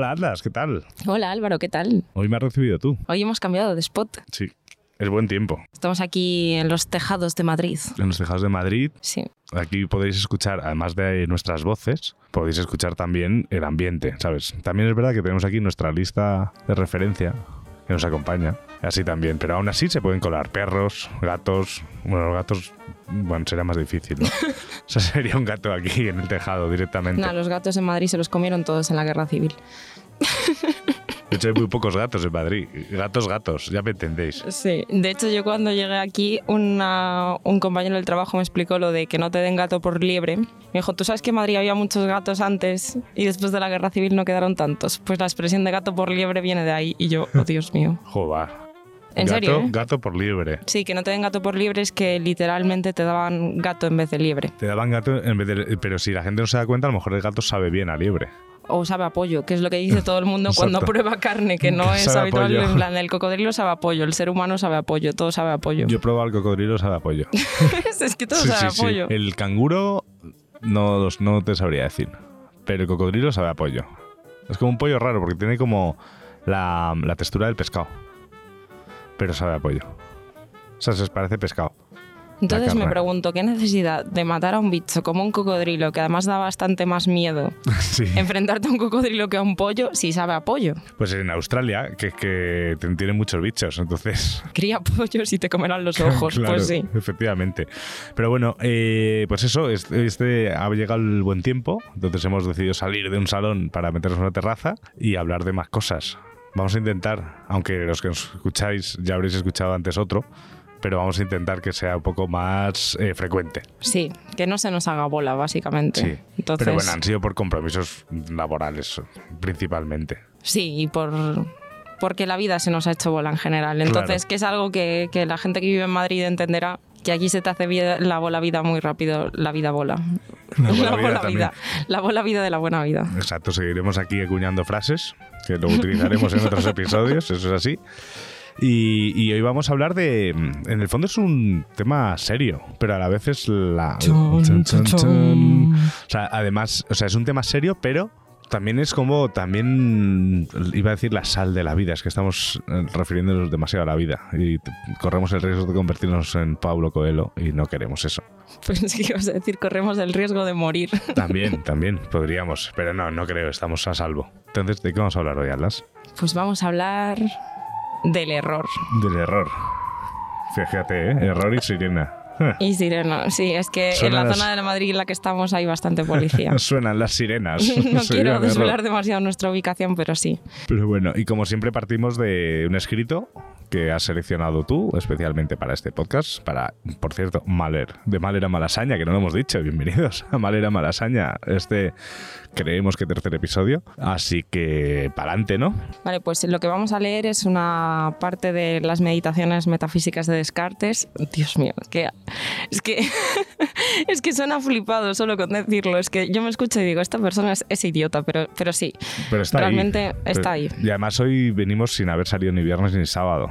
Hola, Atlas, ¿qué tal? Hola Álvaro, ¿qué tal? Hoy me has recibido tú. Hoy hemos cambiado de spot. Sí. Es buen tiempo. Estamos aquí en los tejados de Madrid. En los tejados de Madrid. Sí. Aquí podéis escuchar, además de nuestras voces, podéis escuchar también el ambiente, ¿sabes? También es verdad que tenemos aquí nuestra lista de referencia que nos acompaña. Así también. Pero aún así se pueden colar perros, gatos. Bueno, los gatos, bueno, sería más difícil, ¿no? o sea, sería un gato aquí en el tejado directamente. No, los gatos en Madrid se los comieron todos en la guerra civil. De hecho, hay muy pocos gatos en Madrid. Gatos, gatos, ya me entendéis. Sí, de hecho yo cuando llegué aquí, una- un compañero del trabajo me explicó lo de que no te den gato por liebre. Me dijo, ¿tú sabes que en Madrid había muchos gatos antes y después de la guerra civil no quedaron tantos? Pues la expresión de gato por liebre viene de ahí y yo, oh Dios mío. Joder. ¿En gato, serio? eh? Gato por liebre. Sí, que no te den gato por liebre es que literalmente te daban gato en vez de liebre. Te daban gato en vez de... Pero si la gente no se da cuenta, a lo mejor el gato sabe bien a liebre. O sabe a pollo, que es lo que dice todo el mundo cuando prueba carne, que no es Sabe habitual. En plan, el cocodrilo sabe a pollo, el ser humano sabe a pollo, todo sabe a pollo. Yo he probado el cocodrilo, sabe a pollo. es que todo Sí, sabe sí, a sí. pollo. El canguro no, no te sabría decir. Pero el cocodrilo sabe a pollo. Es como un pollo raro porque tiene como la, la textura del pescado. Pero sabe a pollo. O sea, se parece pescado. Entonces me pregunto, ¿qué necesidad de matar a un bicho como un cocodrilo, que además da bastante más miedo, sí. enfrentarte a un cocodrilo que a un pollo si sabe a pollo? Pues en Australia, que, que tienen muchos bichos, entonces Cría pollos y te comerán los ojos, Claro, pues sí. Efectivamente. Pero bueno, eh, pues eso, este, este ha llegado el buen tiempo, entonces hemos decidido salir de un salón para meternos en una terraza y hablar de más cosas. Vamos a intentar, aunque los que nos escucháis ya habréis escuchado antes otro, pero vamos a intentar que sea un poco más eh, frecuente. Sí, que no se nos haga bola, básicamente. Sí. Entonces, Pero bueno, han sido por compromisos laborales principalmente. Sí, y por porque la vida se nos ha hecho bola en general. Entonces, Claro. que es algo que, que la gente que vive en Madrid entenderá que aquí se te hace vida- la bola vida muy rápido, la vida bola. La bola vida vida. La bola vida de la buena vida. Exacto, seguiremos aquí acuñando frases que luego utilizaremos en otros episodios, eso es así. Y, y hoy vamos a hablar de. En el fondo es un tema serio, pero a la vez es la. Chon, chon. chon. O sea, además, o sea, es un tema serio, pero también es como. También. Iba a decir la sal de la vida, es que estamos eh, refiriéndonos demasiado a la vida y corremos el riesgo de convertirnos en Pablo Coelho y no queremos eso. Pues sí, ibas a decir, corremos el riesgo de morir. También, también podríamos, pero no, no creo, estamos a salvo. Entonces, ¿de qué vamos a hablar hoy, Atlas? Pues vamos a hablar del error. Del error. Fíjate, ¿eh? Error y sirena. Y sirena, sí, es que en la las- zona de Madrid en la que estamos hay bastante policía. Suenan las sirenas. No quiero desvelar demasiado nuestra ubicación, pero sí. Pero bueno, y como siempre partimos de un escrito que has seleccionado tú, especialmente para este podcast, para, por cierto, Maler, de Malera Malasaña, que no lo hemos dicho. Bienvenidos a Malera Malasaña, este creemos que tercer episodio. Así que, pa'lante, ¿no? Vale, pues lo que vamos a leer es una parte de las meditaciones metafísicas de Descartes. Dios mío, que es que, es que suena flipado solo con decirlo. Es que yo me escucho y digo, esta persona es, es idiota, pero, pero sí. Pero está Realmente ahí. está ahí. Y además hoy venimos sin haber salido ni viernes ni sábado.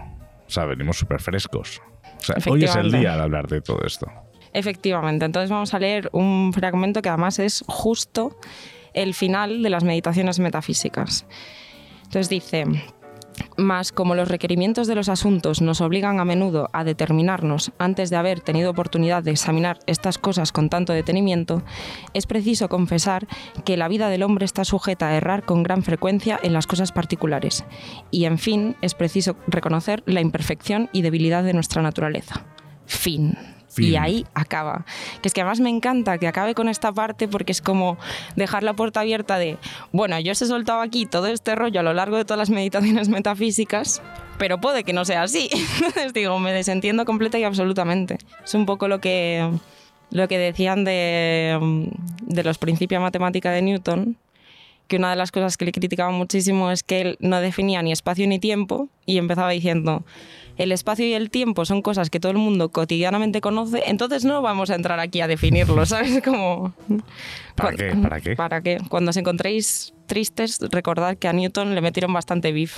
O sea, venimos súper frescos. O sea, hoy es el día de hablar de todo esto. Efectivamente, entonces vamos a leer un fragmento que además es justo el final de las meditaciones metafísicas. Entonces dice, mas como los requerimientos de los asuntos nos obligan a menudo a determinarnos antes de haber tenido oportunidad de examinar estas cosas con tanto detenimiento, es preciso confesar que la vida del hombre está sujeta a errar con gran frecuencia en las cosas particulares. Y en fin, es preciso reconocer la imperfección y debilidad de nuestra naturaleza. Fin. Fin. Y ahí acaba. Que es que además me encanta que acabe con esta parte porque es como dejar la puerta abierta de, bueno, yo os he soltado aquí todo este rollo a lo largo de todas las meditaciones metafísicas, pero puede que no sea así. Entonces digo, me desentiendo completa y absolutamente. Es un poco lo que, lo que decían de, de los principios de matemática de Newton, que una de las cosas que le criticaban muchísimo es que él no definía ni espacio ni tiempo y empezaba diciendo, el espacio y el tiempo son cosas que todo el mundo cotidianamente conoce, entonces no vamos a entrar aquí a definirlo, ¿sabes? Como... ¿Para qué? ¿Para qué? ¿Para qué? Cuando os encontréis tristes, recordad que a Newton le metieron bastante beef.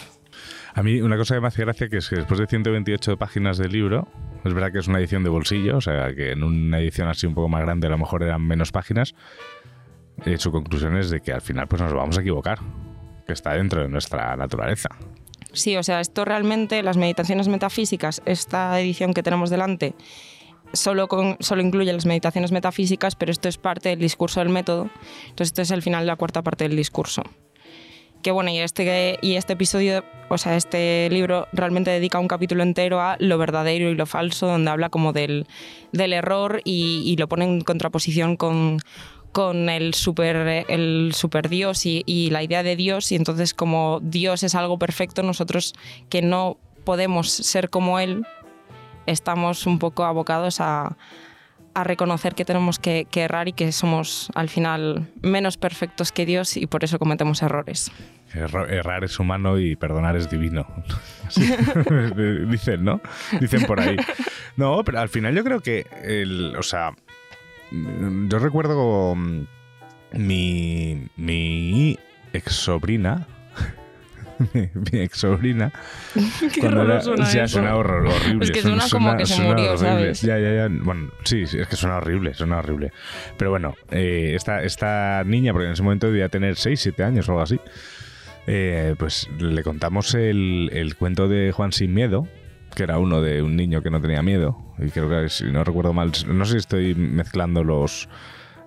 A mí una cosa que me hace gracia que es que después de 128 páginas del libro, es verdad que es una edición de bolsillo, o sea que en una edición así un poco más grande a lo mejor eran menos páginas, eh, su conclusión es de que al final pues nos vamos a equivocar. que está dentro de nuestra naturaleza. Sí, o sea, esto realmente, las meditaciones metafísicas, esta edición que tenemos delante, solo, con, solo incluye las meditaciones metafísicas, pero esto es parte del discurso del método. Entonces, esto es el final de la cuarta parte del discurso. Que bueno, y este, y este episodio, o sea, este libro realmente dedica un capítulo entero a lo verdadero y lo falso, donde habla como del, del error y, y lo pone en contraposición con, con el super, el super Dios y, la idea de Dios, y entonces como Dios es algo perfecto, nosotros que no podemos ser como Él, estamos un poco abocados a, a reconocer que tenemos que, que, errar y que somos al final menos perfectos que Dios y por eso cometemos errores. Errar es humano y perdonar es divino. Dicen, ¿no? Dicen por ahí. No, pero al final yo creo que, el, o sea, yo recuerdo mi, mi ex sobrina, mi, mi ex sobrina. cuando era, suena ya eso. suena horror, horrible. Es que suena, suena como que se murió, horrible. ¿sabes? Ya, ya, ya. Bueno, sí, sí, es que suena horrible, suena horrible. Pero bueno, eh, esta, esta niña, porque en ese momento debía tener 6, 7 años o algo así, eh, pues le contamos el, el cuento de Juan Sin Miedo, que era uno de un niño que no tenía miedo. Y creo que, si no recuerdo mal, no sé si estoy mezclando los,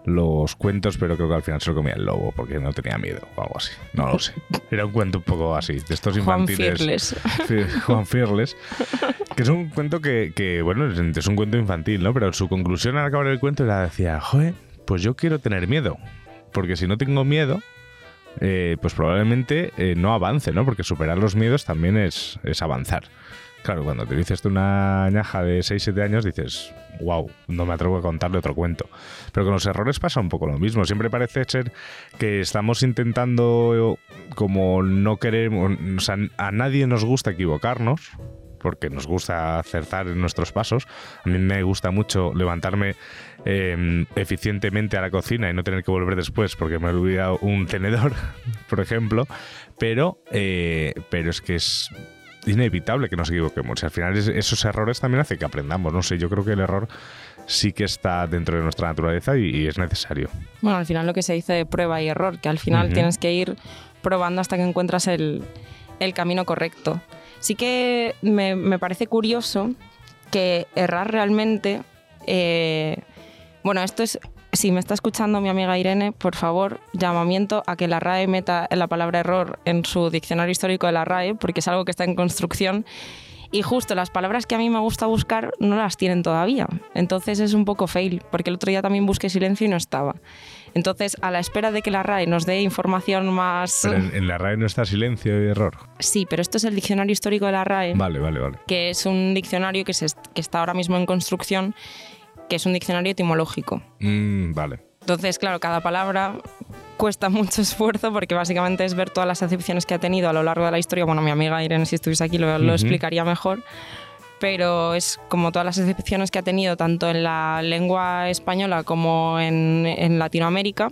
los cuentos, pero creo que al final se lo comía el lobo porque no tenía miedo o algo así. No lo sé. Era un cuento un poco así, de estos Juan infantiles. Fearless. Fe- Juan Fearless. Que es un cuento que, que, bueno, es- es un cuento infantil, ¿no? Pero su conclusión al acabar el cuento era, decía, joder, pues yo quiero tener miedo. Porque si no tengo miedo, eh, pues probablemente eh, no avance, ¿no? Porque superar los miedos también es, es avanzar. Claro, cuando te dices tú una ñaja de 6-7 años, dices, wow, no me atrevo a contarle otro cuento. Pero con los errores pasa un poco lo mismo. Siempre parece ser que estamos intentando, como no queremos, o sea, a nadie nos gusta equivocarnos, porque nos gusta acertar en nuestros pasos. A mí me gusta mucho levantarme eh, eficientemente a la cocina y no tener que volver después porque me he olvidado un tenedor, por ejemplo. Pero, eh, pero es que es inevitable que nos equivoquemos. Y al final es- esos errores también hacen que aprendamos. No sé, yo creo que el error sí que está dentro de nuestra naturaleza y, y es necesario. Bueno, al final lo que se dice de prueba y error, que al final tienes que ir probando hasta que encuentras el, el camino correcto. Sí que me, me parece curioso que errar realmente... eh, bueno, esto es... Si me está escuchando mi amiga Irene, por favor, llamamiento a que la RAE meta la palabra error en su diccionario histórico de la RAE, porque es algo que está en construcción y justo las palabras que a mí me gusta buscar no las tienen todavía. Entonces es un poco fail, porque el otro día también busqué silencio y no estaba. Entonces, a la espera de que la RAE nos dé información más... Pero en, en la RAE no está silencio y error. Sí, pero esto es el diccionario histórico de la RAE, Vale, vale, vale. que es un diccionario que, se, que está ahora mismo en construcción, que es un diccionario etimológico. Mm, vale. Entonces, claro, cada palabra cuesta mucho esfuerzo porque básicamente es ver todas las acepciones que ha tenido a lo largo de la historia. Bueno, mi amiga Irene, si estuviese aquí, lo, lo Ujú. explicaría mejor. Pero es como todas las acepciones que ha tenido tanto en la lengua española como en, en Latinoamérica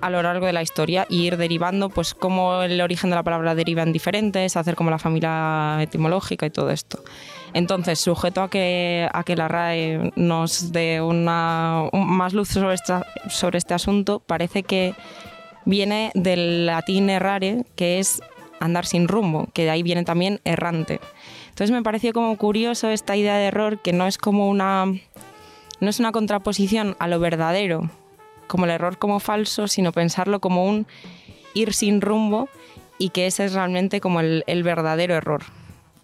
a lo largo de la historia y ir derivando pues cómo el origen de la palabra deriva en diferentes, hacer como la familia etimológica y todo esto. Entonces, sujeto a que, a que la RAE nos dé una, un- más luz sobre, esta- sobre este asunto, parece que viene del latín errare, que es andar sin rumbo, que de ahí viene también errante. Entonces me pareció como curioso esta idea de error, que no es como una, no es una contraposición a lo verdadero, como el error como falso, sino pensarlo como un ir sin rumbo y que ese es realmente como el, verdadero error.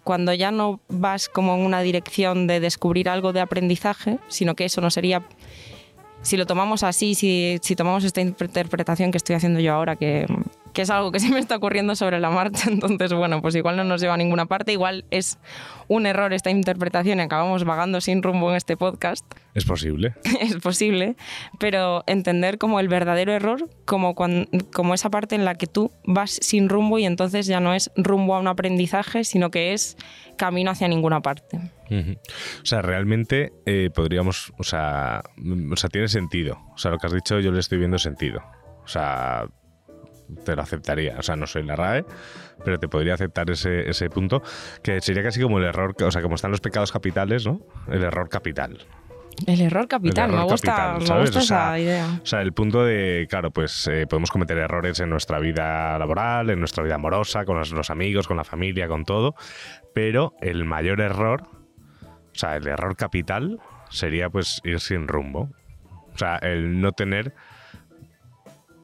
Cuando ya no vas como en una dirección de descubrir algo de aprendizaje, sino que eso no sería si lo tomamos así, si, si tomamos esta interpretación que estoy haciendo yo ahora, que, que es algo que se me está ocurriendo sobre la marcha, entonces, bueno, pues igual no nos lleva a ninguna parte, igual es un error esta interpretación y acabamos vagando sin rumbo en este podcast, Es posible. es posible, pero entender como el verdadero error, como, cuan- como esa parte en la que tú vas sin rumbo y entonces ya no es rumbo a un aprendizaje, sino que es camino hacia ninguna parte. O sea, realmente eh, podríamos, o sea, mm, o sea, tiene sentido. O sea, lo que has dicho yo le estoy viendo sentido. O sea, te lo aceptaría. O sea, no soy la RAE, pero te podría aceptar ese, ese punto, que sería casi como el error, o sea, como están los pecados capitales, ¿no? El error capital. El error capital, error me gusta, capital, me ¿sabes? gusta O sea, esa idea. O sea, el punto de, claro, pues eh, podemos cometer errores en nuestra vida laboral, en nuestra vida amorosa, con los, los amigos, con la familia, con todo, pero el mayor error, o sea, el error capital sería pues ir sin rumbo. O sea, el no tener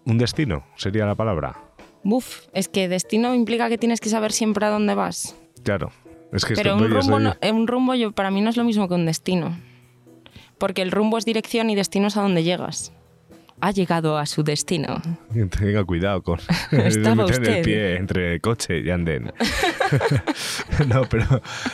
un destino, sería la palabra. Buf, es que destino implica que tienes que saber siempre a dónde vas. Claro. Es que Pero un rumbo, no- un rumbo yo, para mí no es lo mismo que un destino. Porque el rumbo es dirección y destino es a donde llegas. Ha llegado a su destino. Tenga cuidado con Estaba meter el usted. pie entre coche y andén. no, pero,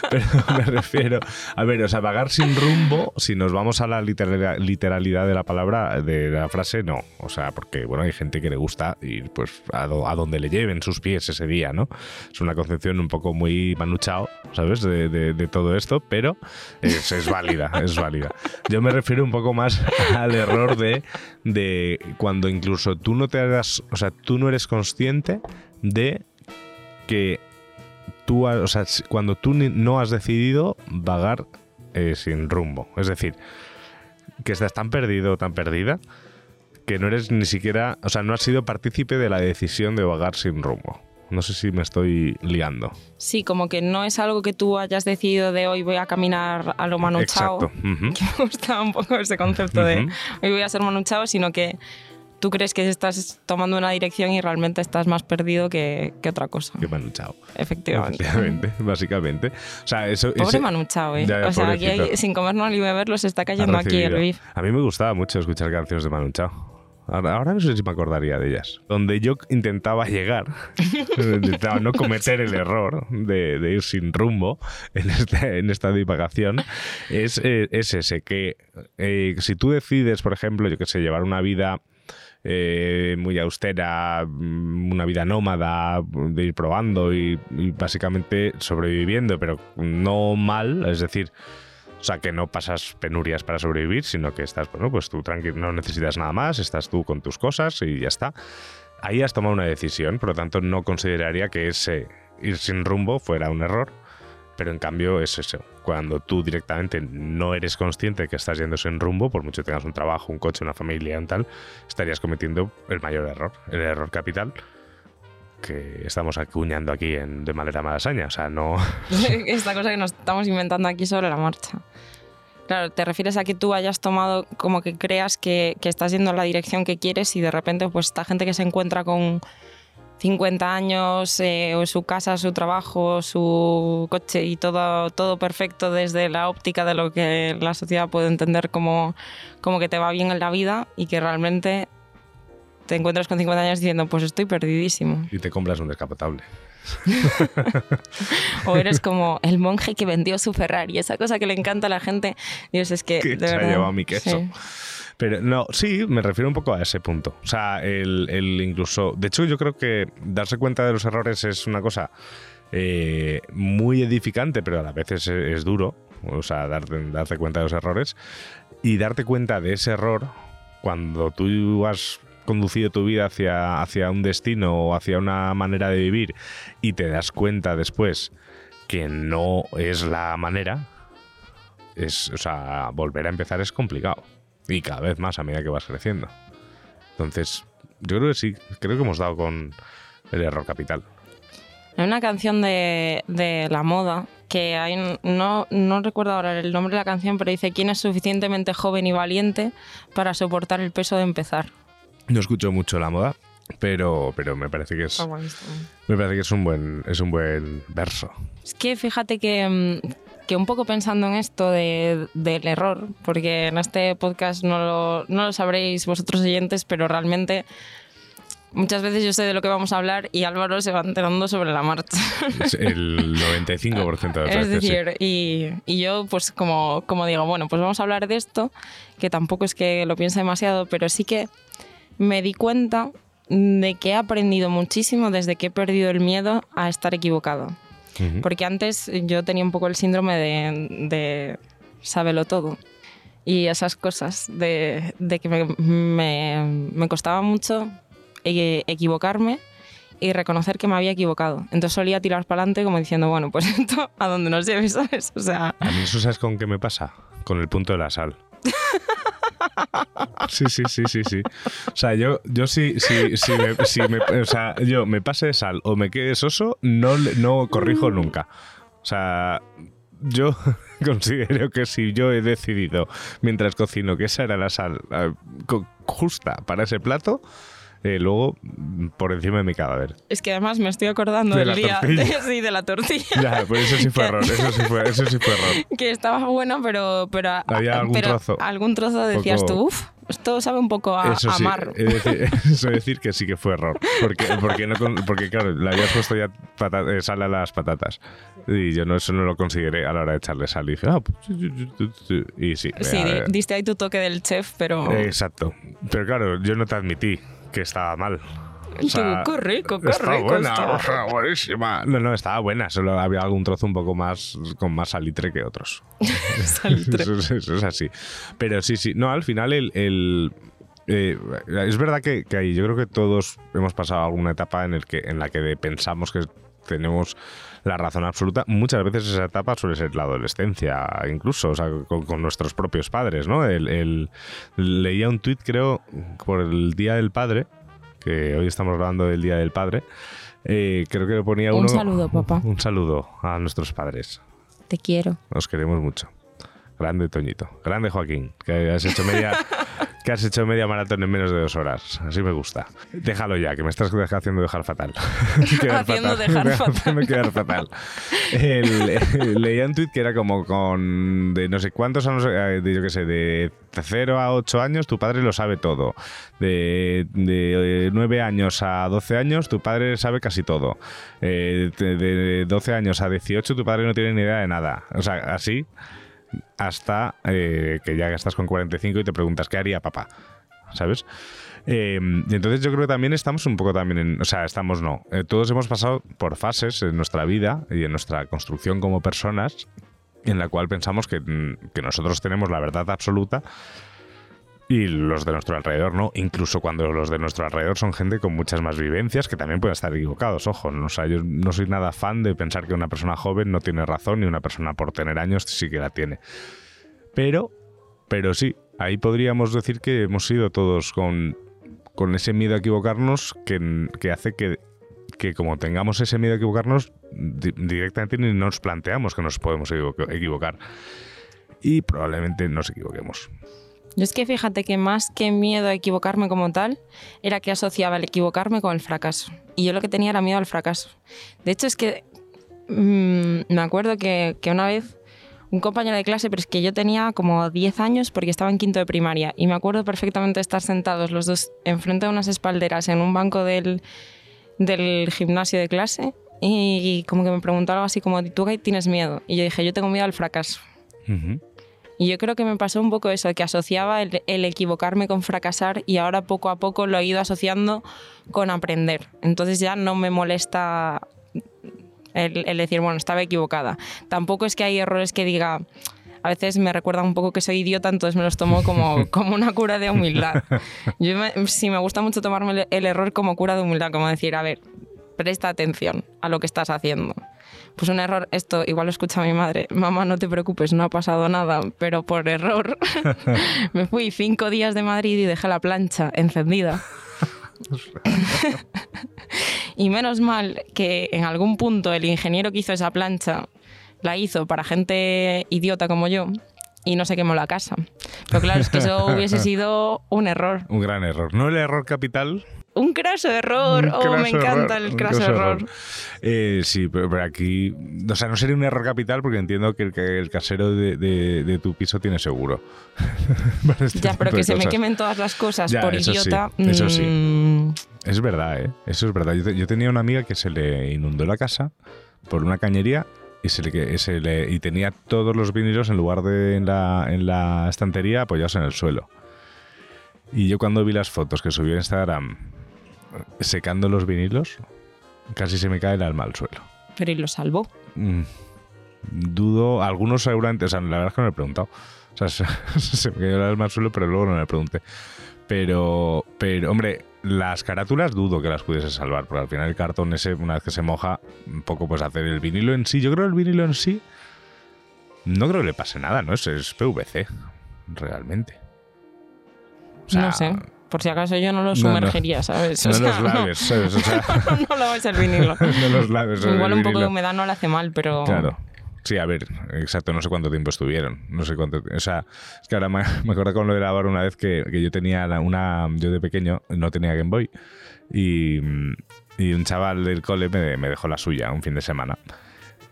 pero me refiero. A ver, o sea, vagar sin rumbo, si nos vamos a la literalidad, literalidad de la palabra, de la frase, no. O sea, porque, bueno, hay gente que le gusta ir pues a, do- a donde le lleven sus pies ese día, ¿no? Es una concepción un poco muy manuchao, ¿sabes? De, de- de todo esto, pero es, es válida, es válida. Yo me refiero un poco más al error de, de cuando incluso tú no te hagas, o sea, tú no eres consciente de que tú, o sea, cuando tú no has decidido vagar eh, sin rumbo. Es decir, que estás tan perdido, tan perdida, que no eres ni siquiera, o sea, no has sido partícipe de la decisión de vagar sin rumbo. No sé si me estoy liando. Sí, como que no es algo que tú hayas decidido de hoy voy a caminar a lo Manu Chao. Exacto. ujú. Que me gusta un poco ese concepto de Ujú. hoy voy a ser Manu Chao, sino que tú crees que estás tomando una dirección y realmente estás más perdido que, que otra cosa. Que Manu Chao. Efectivamente. Efectivamente, básicamente. O sea, eso, Pobre ese- Manu Chao, ¿eh? Ya, ya, o sea, aquí hay- sin comernos ni beberlo se está cayendo aquí el beef. A mí me gustaba mucho escuchar canciones de Manu Chao. Ahora, ahora no sé si me acordaría de ellas. Donde yo intentaba llegar, intentaba no cometer el error de, de ir sin rumbo en, este- en esta divagación, es, eh, es ese, que eh, si tú decides, por ejemplo, yo que sé, llevar una vida eh, muy austera, mm, una vida nómada, de ir probando y, y básicamente sobreviviendo, pero no mal, es decir, o sea, que no pasas penurias para sobrevivir, sino que estás, bueno, pues tú tranquilo, no necesitas nada más, estás tú con tus cosas y ya está. Ahí has tomado una decisión, por lo tanto no consideraría que ese ir sin rumbo fuera un error, pero en cambio es eso. Cuando tú directamente no eres consciente que estás yendo sin rumbo, por mucho que tengas un trabajo, un coche, una familia y tal, estarías cometiendo el mayor error, el error capital que estamos acuñando aquí en, de manera malasaña. O sea, no... Esta cosa que nos estamos inventando aquí sobre la marcha. Claro, te refieres a que tú hayas tomado, como que creas que, que estás yendo en la dirección que quieres y de repente, pues esta gente que se encuentra con 50 años, eh, o su casa, su trabajo, su coche y todo, todo perfecto desde la óptica de lo que la sociedad puede entender como, como que te va bien en la vida y que realmente te encuentras con 50 años diciendo, pues estoy perdidísimo. Y te compras un descapotable. O eres como el monje que vendió su Ferrari, esa cosa que le encanta a la gente. Dios, es que Que de se ha llevado mi queso. sí. Pero no, sí, me refiero un poco a ese punto. O sea, el, el incluso. De hecho, yo creo que darse cuenta de los errores es una cosa eh, muy edificante, pero a la vez es, es duro. O sea, darte, darte cuenta de los errores. Y darte cuenta de ese error cuando tú has conducido tu vida hacia, hacia un destino o hacia una manera de vivir y te das cuenta después que no es la manera, es, o sea, volver a empezar es complicado. Y cada vez más a medida que vas creciendo. Entonces, yo creo que sí, creo que hemos dado con el error capital. Hay una canción de, de la moda que hay, no, no recuerdo ahora el nombre de la canción, pero dice quién es suficientemente joven y valiente para soportar el peso de empezar. No escucho mucho la moda, pero, pero me parece que es, me parece que es un buen, es un buen verso. Es que fíjate que, mm, que un poco pensando en esto de- del error, porque en este podcast no lo, no lo sabréis vosotros oyentes, pero realmente muchas veces yo sé de lo que vamos a hablar y Álvaro se va enterando sobre la marcha. Es el 95% de las es sí. decir, y, y yo pues como, como digo, bueno, pues vamos a hablar de esto, que tampoco es que lo piense demasiado, pero sí que me di cuenta de que he aprendido muchísimo desde que he perdido el miedo a estar equivocado. Porque antes yo tenía un poco el síndrome de, de sábelo todo. Y esas cosas, de, de que me, me- me costaba mucho eh, equivocarme y reconocer que me había equivocado. Entonces solía tirar para adelante como diciendo, bueno, pues esto a donde nos lleve, ¿sabes? O sea, A mí eso sabes con qué me pasa, con el punto de la sal. Sí, sí, sí, sí, sí. O sea, yo, yo sí, sí, sí me, me- o sea, yo me pase de sal o me quede soso, no, no corrijo nunca. O sea, yo considero que si yo he decidido mientras cocino que esa era la sal eh, justa para ese plato, eh, luego por encima de mi cadáver. Es que además me estoy acordando De del día de, sí, de la tortilla. Ya, pues eso sí fue error, eso sí fue, eso sí fue error. que estaba bueno, pero, pero, Había algún pero trozo. algún trozo decías Poco- tú, uff, esto sabe un poco a, Eso a sí, mar. he de decir, eso decir que sí que fue error. Porque, porque, no, con- porque claro, le habías puesto ya eh, sal a las patatas. Y yo no, eso no lo consideré a la hora de echarle sal. Y dije, ah, pues, y sí. Sí, ver. diste ahí tu toque del chef, pero... Exacto. Pero claro, yo no te admití que estaba mal. O sea, qué rico, qué está rico buena, está. o sea, buenísima. No, no, estaba buena. Solo había algún trozo un poco más con más salitre que otros. Salitre. Eso, es- eso es así. Pero sí, sí. No, al final el. el, eh, es verdad que, que ahí yo creo que todos hemos pasado alguna etapa en, el que, en la que pensamos que tenemos la razón absoluta. Muchas veces esa etapa suele ser la adolescencia, incluso, o sea, con, con nuestros propios padres, ¿no? El, el- leía un tuit, creo, por el Día del Padre, que hoy estamos hablando del Día del Padre. eh, creo que le ponía Un uno. saludo, papá. Un saludo a nuestros padres. Te quiero. Os queremos mucho. Grande Toñito. Grande Joaquín. Que has hecho media, que has hecho media maratón en menos de dos horas. Así me gusta. Déjalo ya, que me estás haciendo dejar fatal. Quedar Haciendo dejar fatal. Haciendo quedar fatal. El- leía un tuit que era como con de no sé cuántos años, eh, de, yo qué sé, de 0 a 8 años tu padre lo sabe todo. De, de 9 años a 12 años tu padre sabe casi todo. Eh, de, de 12 años a 18 tu padre no tiene ni idea de nada. O sea, así hasta eh, que ya estás con 45 y te preguntas qué haría papá, ¿sabes? Eh, entonces yo creo que también estamos un poco también en, o sea, estamos no, eh, todos hemos pasado por fases en nuestra vida y en nuestra construcción como personas en la cual pensamos que, mm, que nosotros tenemos la verdad absoluta y los de nuestro alrededor no, incluso cuando los de nuestro alrededor son gente con muchas más vivencias que también pueden estar equivocados, ojo, ¿no? yo no soy nada fan de pensar que una persona joven no tiene razón y una persona por tener años sí que la tiene. Pero, pero sí, ahí podríamos decir que hemos sido todos con, con ese miedo a equivocarnos que, que hace que, que como tengamos ese miedo a equivocarnos, di- directamente ni nos planteamos que nos podemos equivo- equivocar. Y probablemente nos equivoquemos. Yo es que fíjate que más que miedo a equivocarme como tal, era que asociaba el equivocarme con el fracaso. Y yo lo que tenía era miedo al fracaso. De hecho, es que mm, me acuerdo que, que una vez un compañero de clase, pero es que yo tenía como 10 años porque estaba en quinto de primaria. Y me acuerdo perfectamente estar sentados los dos enfrente de unas espalderas en un banco del, del gimnasio de clase. Y como que me preguntó algo así como, ¿tú qué tienes miedo? Y yo dije, yo tengo miedo al fracaso. Ujú. Y yo creo que me pasó un poco eso, que asociaba el, el equivocarme con fracasar y ahora poco a poco lo he ido asociando con aprender. Entonces ya no me molesta el, el decir, bueno, estaba equivocada. Tampoco es que hay errores que diga, a veces me recuerda un poco que soy idiota, entonces me los tomo como, como una cura de humildad. Yo me- sí me gusta mucho tomarme el, el error como cura de humildad, como decir, a ver, presta atención a lo que estás haciendo. Pues un error, esto igual lo escucha mi madre, mamá, no te preocupes, no ha pasado nada, pero por error me fui cinco días de Madrid y dejé la plancha encendida. y menos mal que en algún punto el ingeniero que hizo esa plancha la hizo para gente idiota como yo y no se quemó la casa. Pero claro, es que eso hubiese sido un error. Un gran error. No el error capital. Un craso error. un oh, me encanta error, el craso error. Eh, sí, pero, pero aquí. O sea, no sería un error capital porque entiendo que el, que el casero de, de- de tu piso tiene seguro. Este Ya, pero que se me quemen todas las cosas Ya, por eso sí, idiota. eso sí. mm, Es verdad, ¿eh? Eso es verdad. Yo, te- yo tenía una amiga que se le inundó la casa por una cañería y, se le, se le- y tenía todos los vinilos en lugar de en la, en la estantería apoyados en el suelo. Y yo cuando vi las fotos que subió a Instagram secando los vinilos, casi se me cae el alma al suelo. Pero y lo salvó. Mm, dudo, algunos seguramente, o sea, la verdad es que no le he preguntado. O sea, se, se me cayó el alma al suelo, pero luego no le pregunté. Pero, pero, hombre, las carátulas dudo que las pudiese salvar, porque al final el cartón ese, una vez que se moja, un poco pues hacer el vinilo en sí. Yo creo que el vinilo en sí, no creo que le pase nada, ¿no? Es, es PVC. realmente. O no sé. Por si acaso yo no lo no. sumergiría, ¿sabes? O No sea, los laves, ¿sabes? O sea, no, no lo vais a vinilo. no los laves. Igual el un poco de humedad no le hace mal, pero. Claro. Sí, a ver, exacto, no sé cuánto tiempo estuvieron. No sé cuánto. O sea, es que ahora me, me acuerdo con lo de la bar una vez que, que yo tenía la- una. Yo de pequeño no tenía Game Boy. Y, y un chaval del cole me, me dejó la suya un fin de semana.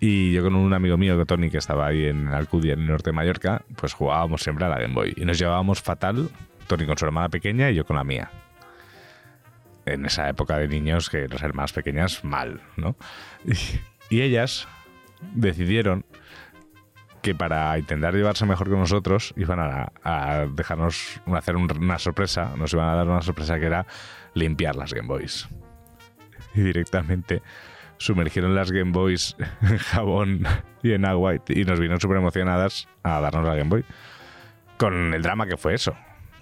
Y yo con un amigo mío, Tony, que estaba ahí en Alcudia, en el norte de Mallorca, pues jugábamos siempre a la Game Boy. Y nos llevábamos fatal, Tony con su hermana pequeña y yo con la mía. En esa época de niños que las hermanas pequeñas, mal, ¿no? Y, ellas decidieron que para intentar llevarse mejor con nosotros iban a, a dejarnos hacer un- una sorpresa, nos iban a dar una sorpresa que era limpiar las Game Boys. Y directamente sumergieron las Game Boys en jabón y en agua y, nos vino súper emocionadas a darnos la Game Boy. Con el drama que fue eso.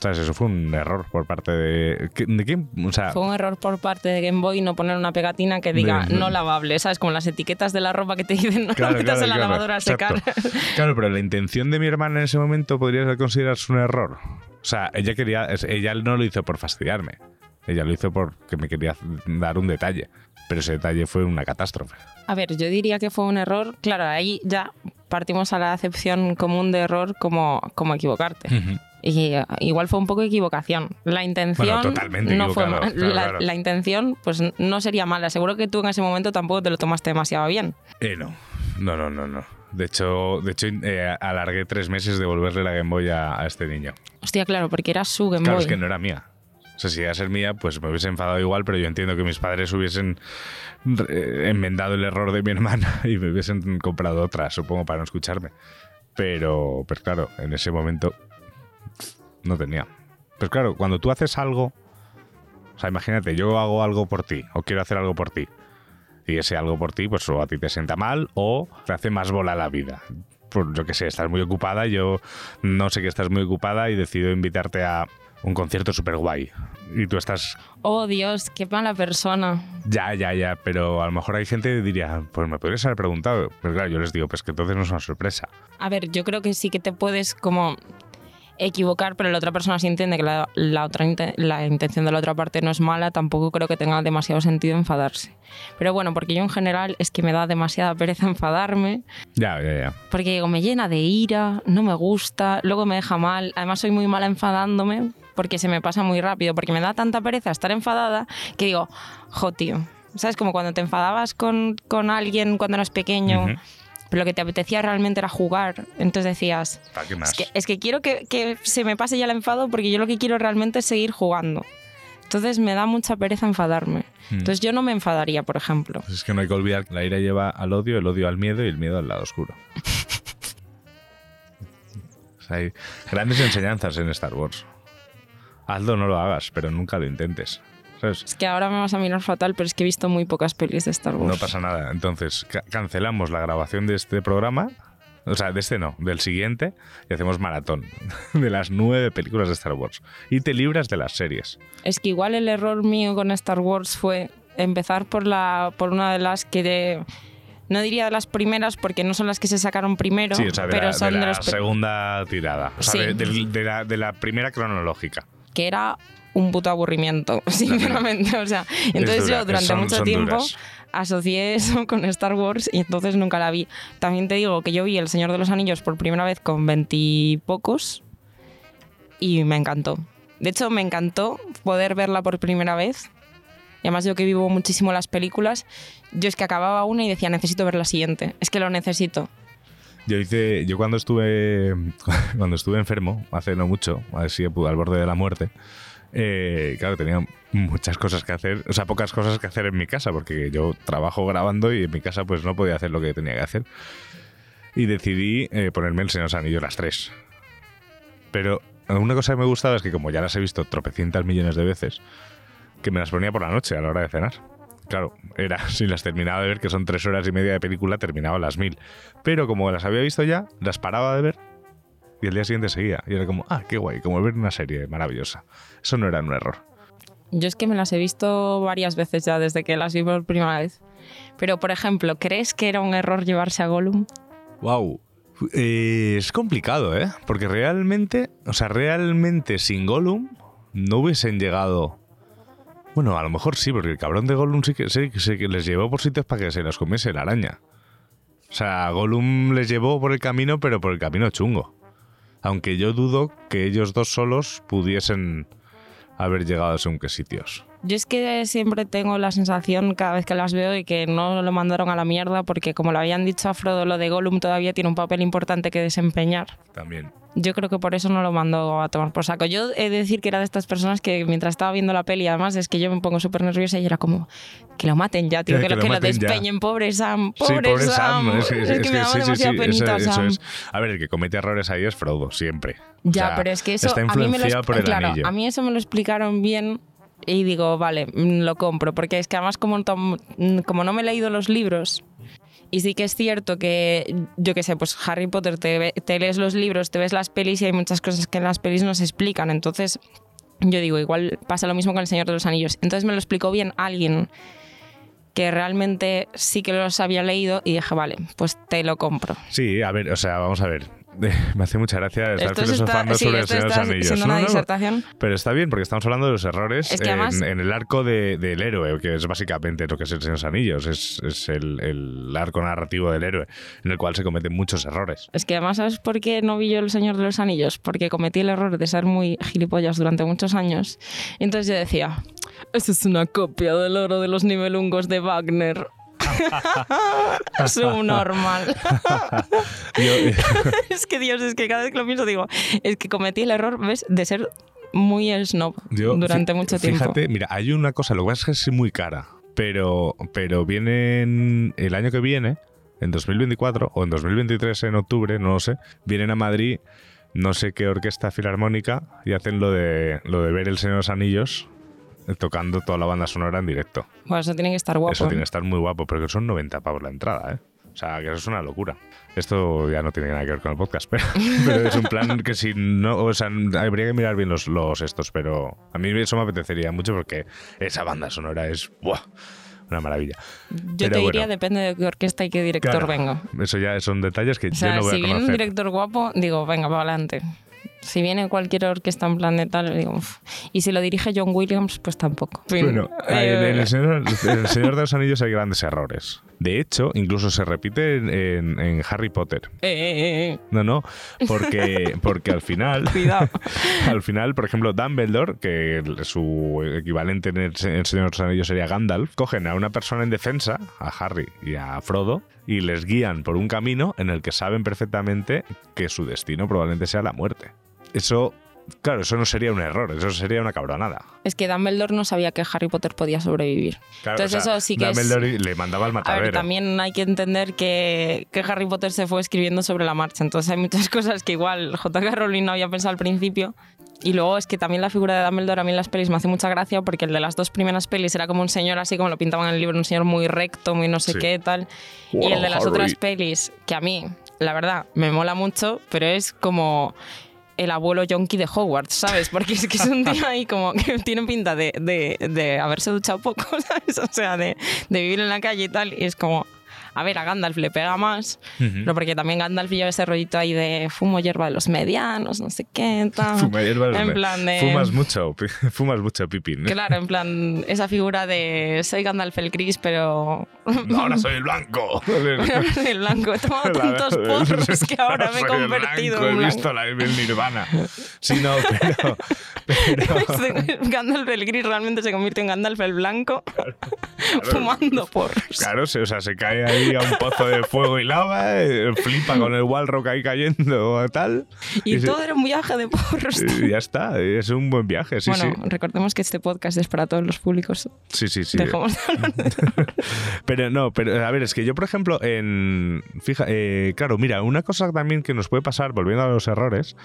¿Sabes? Eso fue un error por parte de... ¿qué- ¿De quién? O sea, Fue un error por parte de Game Boy no poner una pegatina que diga De- no lavable, ¿sabes? Como las etiquetas de la ropa que te dicen no Claro, lo metas claro, en la claro, lavadora a secar. exacto. Claro, pero la intención de mi hermana en ese momento podría considerarse un error. O sea, ella quería, ella no lo hizo por fastidiarme. Ella lo hizo porque me quería dar un detalle. Pero ese detalle fue una catástrofe. A ver, yo diría que fue un error. Claro, ahí ya partimos a la acepción común de error como, como equivocarte. Y eh, igual fue un poco equivocación. La intención Bueno, totalmente no fue claro, la, claro. la intención pues no sería mala. Seguro que tú en ese momento tampoco te lo tomaste demasiado bien. Eh, no. No, no, no, no. De hecho, de hecho eh, alargué tres meses de devolverle la Game Boy a, a este niño. Hostia, claro, porque era su Game Claro, Boy. es que no era mía. O sea, si iba a ser mía, pues me hubiese enfadado igual, pero yo entiendo que mis padres hubiesen enmendado el error de mi hermana y me hubiesen comprado otra, supongo, para no escucharme. Pero, pero claro, en ese momento no tenía. Pero claro, cuando tú haces algo, o sea, imagínate, yo hago algo por ti o quiero hacer algo por ti. Y ese algo por ti, pues o a ti te sienta mal o te hace más bola la vida. Por yo que sé, estás muy ocupada, yo no sé que estás muy ocupada y decido invitarte a un concierto súper guay. Y tú estás, Oh, Dios, qué mala persona. ya, ya, ya, pero a lo mejor hay gente que diría, pues me podrías haber preguntado. Pero claro, yo les digo, pues que entonces no es una sorpresa. A ver, yo creo que sí que te puedes como equivocar, pero la otra persona sí entiende que la, la otra la intención de la otra parte no es mala, tampoco creo que tenga demasiado sentido enfadarse. Pero bueno, porque yo en general es que me da demasiada pereza enfadarme, Ya, ya, ya. porque digo, me llena de ira, no me gusta, luego me deja mal, además soy muy mala enfadándome porque se me pasa muy rápido, porque me da tanta pereza estar enfadada que digo, jo, tío. ¿Sabes? Como cuando te enfadabas con, con alguien cuando eras pequeño. Pero lo que te apetecía realmente era jugar. Entonces decías, ¿Para qué más? es que, es que quiero que, que se me pase ya el enfado porque yo lo que quiero realmente es seguir jugando. Entonces me da mucha pereza enfadarme. Mm. Entonces yo no me enfadaría, por ejemplo. Pues es que no hay que olvidar que la ira lleva al odio, el odio al miedo y el miedo al lado oscuro. O sea, hay grandes enseñanzas en Star Wars. Hazlo, no lo hagas, pero nunca lo intentes. ¿Sabes? Es que ahora me vas a mirar fatal, pero es que he visto muy pocas pelis de Star Wars. No pasa nada. Entonces, ca- cancelamos la grabación de este programa. O sea, de este no, del siguiente. Y hacemos maratón de las nueve películas de Star Wars. Y te libras de las series. Es que igual el error mío con Star Wars fue empezar por, la, por una de las que... de- no diría de las primeras porque no son las que se sacaron primero, Sí, o sea, de pero la, son de de la los pe- segunda tirada. O sea, Sí. de, del- de la, de la primera cronológica. que era un puto aburrimiento, sinceramente. O sea, entonces dura, yo durante son- mucho son tiempo duras. asocié eso con Star Wars y entonces nunca la vi. También te digo que yo vi El Señor de los Anillos por primera vez con veintipocos y me encantó. De hecho, me encantó poder verla por primera vez. Y además yo que vivo muchísimo las películas, yo es que acababa una y decía, necesito ver la siguiente. Es que lo necesito. Yo hice, yo cuando estuve, cuando estuve enfermo, hace no mucho, así al borde de la muerte, eh, claro, tenía muchas cosas que hacer, o sea, pocas cosas que hacer en mi casa, porque yo trabajo grabando y en mi casa pues no podía hacer lo que tenía que hacer. Y decidí eh, ponerme el Señor Anillos las tres. Pero una cosa que me gustaba es que como ya las he visto tropecientas millones de veces, que me las ponía por la noche a la hora de cenar. Claro, era, si las terminaba de ver, que son tres horas y media de película, terminaba las mil. Pero como las había visto ya, las paraba de ver y el día siguiente seguía. Y era como, ah, qué guay, como ver una serie maravillosa. Eso no era un error. Yo es que me las he visto varias veces ya desde que las vi por primera vez. Pero, por ejemplo, ¿crees que era un error llevarse a Gollum? ¡Wow! Eh, es complicado, ¿eh? Porque realmente, o sea, realmente sin Gollum no hubiesen llegado. Bueno, a lo mejor sí, porque el cabrón de Gollum sí que, sí que les llevó por sitios para que se los comiese la araña. O sea, Gollum les llevó por el camino, pero por el camino chungo. Aunque yo dudo que ellos dos solos pudiesen haber llegado a según qué sitios. Yo es que siempre tengo la sensación cada vez que las veo y que no lo mandaron a la mierda porque como lo habían dicho a Frodo, lo de Gollum todavía tiene un papel importante que desempeñar. También. Yo creo que por eso no lo mandó a tomar por saco. Yo he de decir que era de estas personas que mientras estaba viendo la peli, además es que yo me pongo súper nerviosa y era como que lo maten ya, tío, que, lo, que lo despeñen, pobre Sam, pobre, Sam. Es, que me da demasiada penita Sam. A ver, el que comete errores ahí es Frodo, siempre. Ya, pero es que eso está a mí me lo, por el claro, a mí eso me lo explicaron bien y digo, vale, mm, lo compro, porque es que además como, mm, como no me he leído los libros, y sí que es cierto que, yo qué sé, pues Harry Potter, te, te, lees los libros, te ves las pelis y hay muchas cosas que en las pelis no se explican. Entonces, yo digo, igual pasa lo mismo con El Señor de los Anillos. Entonces me lo explicó bien alguien que realmente sí que los había leído y dije, vale, pues te lo compro. Sí, a ver, o sea, vamos a ver. Me hace mucha gracia estar filosofando sobre el Señor de los Anillos. una disertación. pero está bien, porque estamos hablando de los errores en, el arco del héroe, que es básicamente lo que es el Señor de los Anillos. Es, el, arco narrativo del héroe, en el cual se cometen muchos errores. Es que además, ¿sabes por qué no vi yo el Señor de los Anillos? Porque cometí el error de ser muy gilipollas durante muchos años. entonces yo decía, esa es una copia del oro de los nivelungos de Wagner. Subnormal. es que Dios, es que cada vez que lo pienso digo, es que cometí el error, ¿ves? De ser muy snob durante mucho tiempo. Fíjate, mira, hay una cosa, lo que pasa es que es muy cara, pero, pero vienen el año que viene, en 2024 o en 2023 en octubre, no lo sé, vienen a Madrid no sé qué orquesta filarmónica y hacen lo de lo de ver el Señor de los Anillos tocando toda la banda sonora en directo. Bueno, eso tiene que estar guapo. Eso tiene que estar muy guapo, pero que son 90 pavos la entrada, ¿eh? O sea, que eso es una locura. Esto ya no tiene nada que ver con el podcast, pero, es un plan que si no, o sea, habría que mirar bien los, los estos, pero a mí eso me apetecería mucho porque esa banda sonora es ¡buah! una maravilla. Yo te diría, depende de qué orquesta y qué director venga. Eso ya son detalles que yo no voy si a conocer. viene un director guapo, digo, venga, para adelante si viene cualquier orquesta en plan de tal, digo, y si lo dirige John Williams, pues tampoco. Bueno, en, eh, el, Señor, de los Anillos hay grandes errores. De hecho, incluso se repite en, Harry Potter. Eh, eh, no, no, porque, porque al final, Cuidado. al final, por ejemplo, Dumbledore, que su equivalente en el, Señor de los Anillos sería Gandalf, cogen a una persona en defensa, a Harry y a Frodo, y les guían por un camino en el que saben perfectamente que su destino probablemente sea la muerte eso Claro, eso no sería un error, eso sería una cabronada. Es que Dumbledore no sabía que Harry Potter podía sobrevivir. Entonces eso sí que Dumbledore le mandaba al matadero. A ver, también hay que entender que, que, Harry Potter se fue escribiendo sobre la marcha. Entonces hay muchas cosas que igual J.K. Rowling no había pensado al principio. Y luego es que también la figura de Dumbledore a mí en las pelis me hace mucha gracia porque el de las dos primeras pelis era como un señor así como lo pintaban en el libro, un señor muy recto, muy no sé qué tal. y el de las otras pelis, que a mí, la verdad, me mola mucho, pero es como el abuelo yonki de Hogwarts, ¿sabes? Porque es que es un tío ahí como que tiene pinta de, de, de haberse duchado poco, ¿sabes? O sea, de, de, vivir en la calle y tal. Y es como, a ver, a Gandalf le pega más, pero porque también Gandalf lleva ese rollito ahí de fumo hierba de los medianos, no sé qué, tal. Fuma hierba de los en plan de... Fumas mucho, fumas mucho pipín. Claro, en plan, esa figura de soy Gandalf el gris, pero... ahora soy el blanco. el blanco, he tomado tantos porros que ahora me he convertido en blanco. He visto la, el nirvana. Sí, no, pero... pero... Gandalf el gris realmente se convierte en Gandalf el blanco fumando porros. Claro, o sea, se cae ahí a un pozo de fuego y lava, eh, flipa con el Walrock ahí cayendo o tal. Y, todo era un viaje de porros. Y ya está, es un buen viaje, sí, bueno, recordemos que este podcast es para todos los públicos. Sí, sí, sí. Dejamos pero no, pero a ver, es que yo, por ejemplo, en. Fija, eh, claro, mira, una cosa también que nos puede pasar, volviendo a los errores,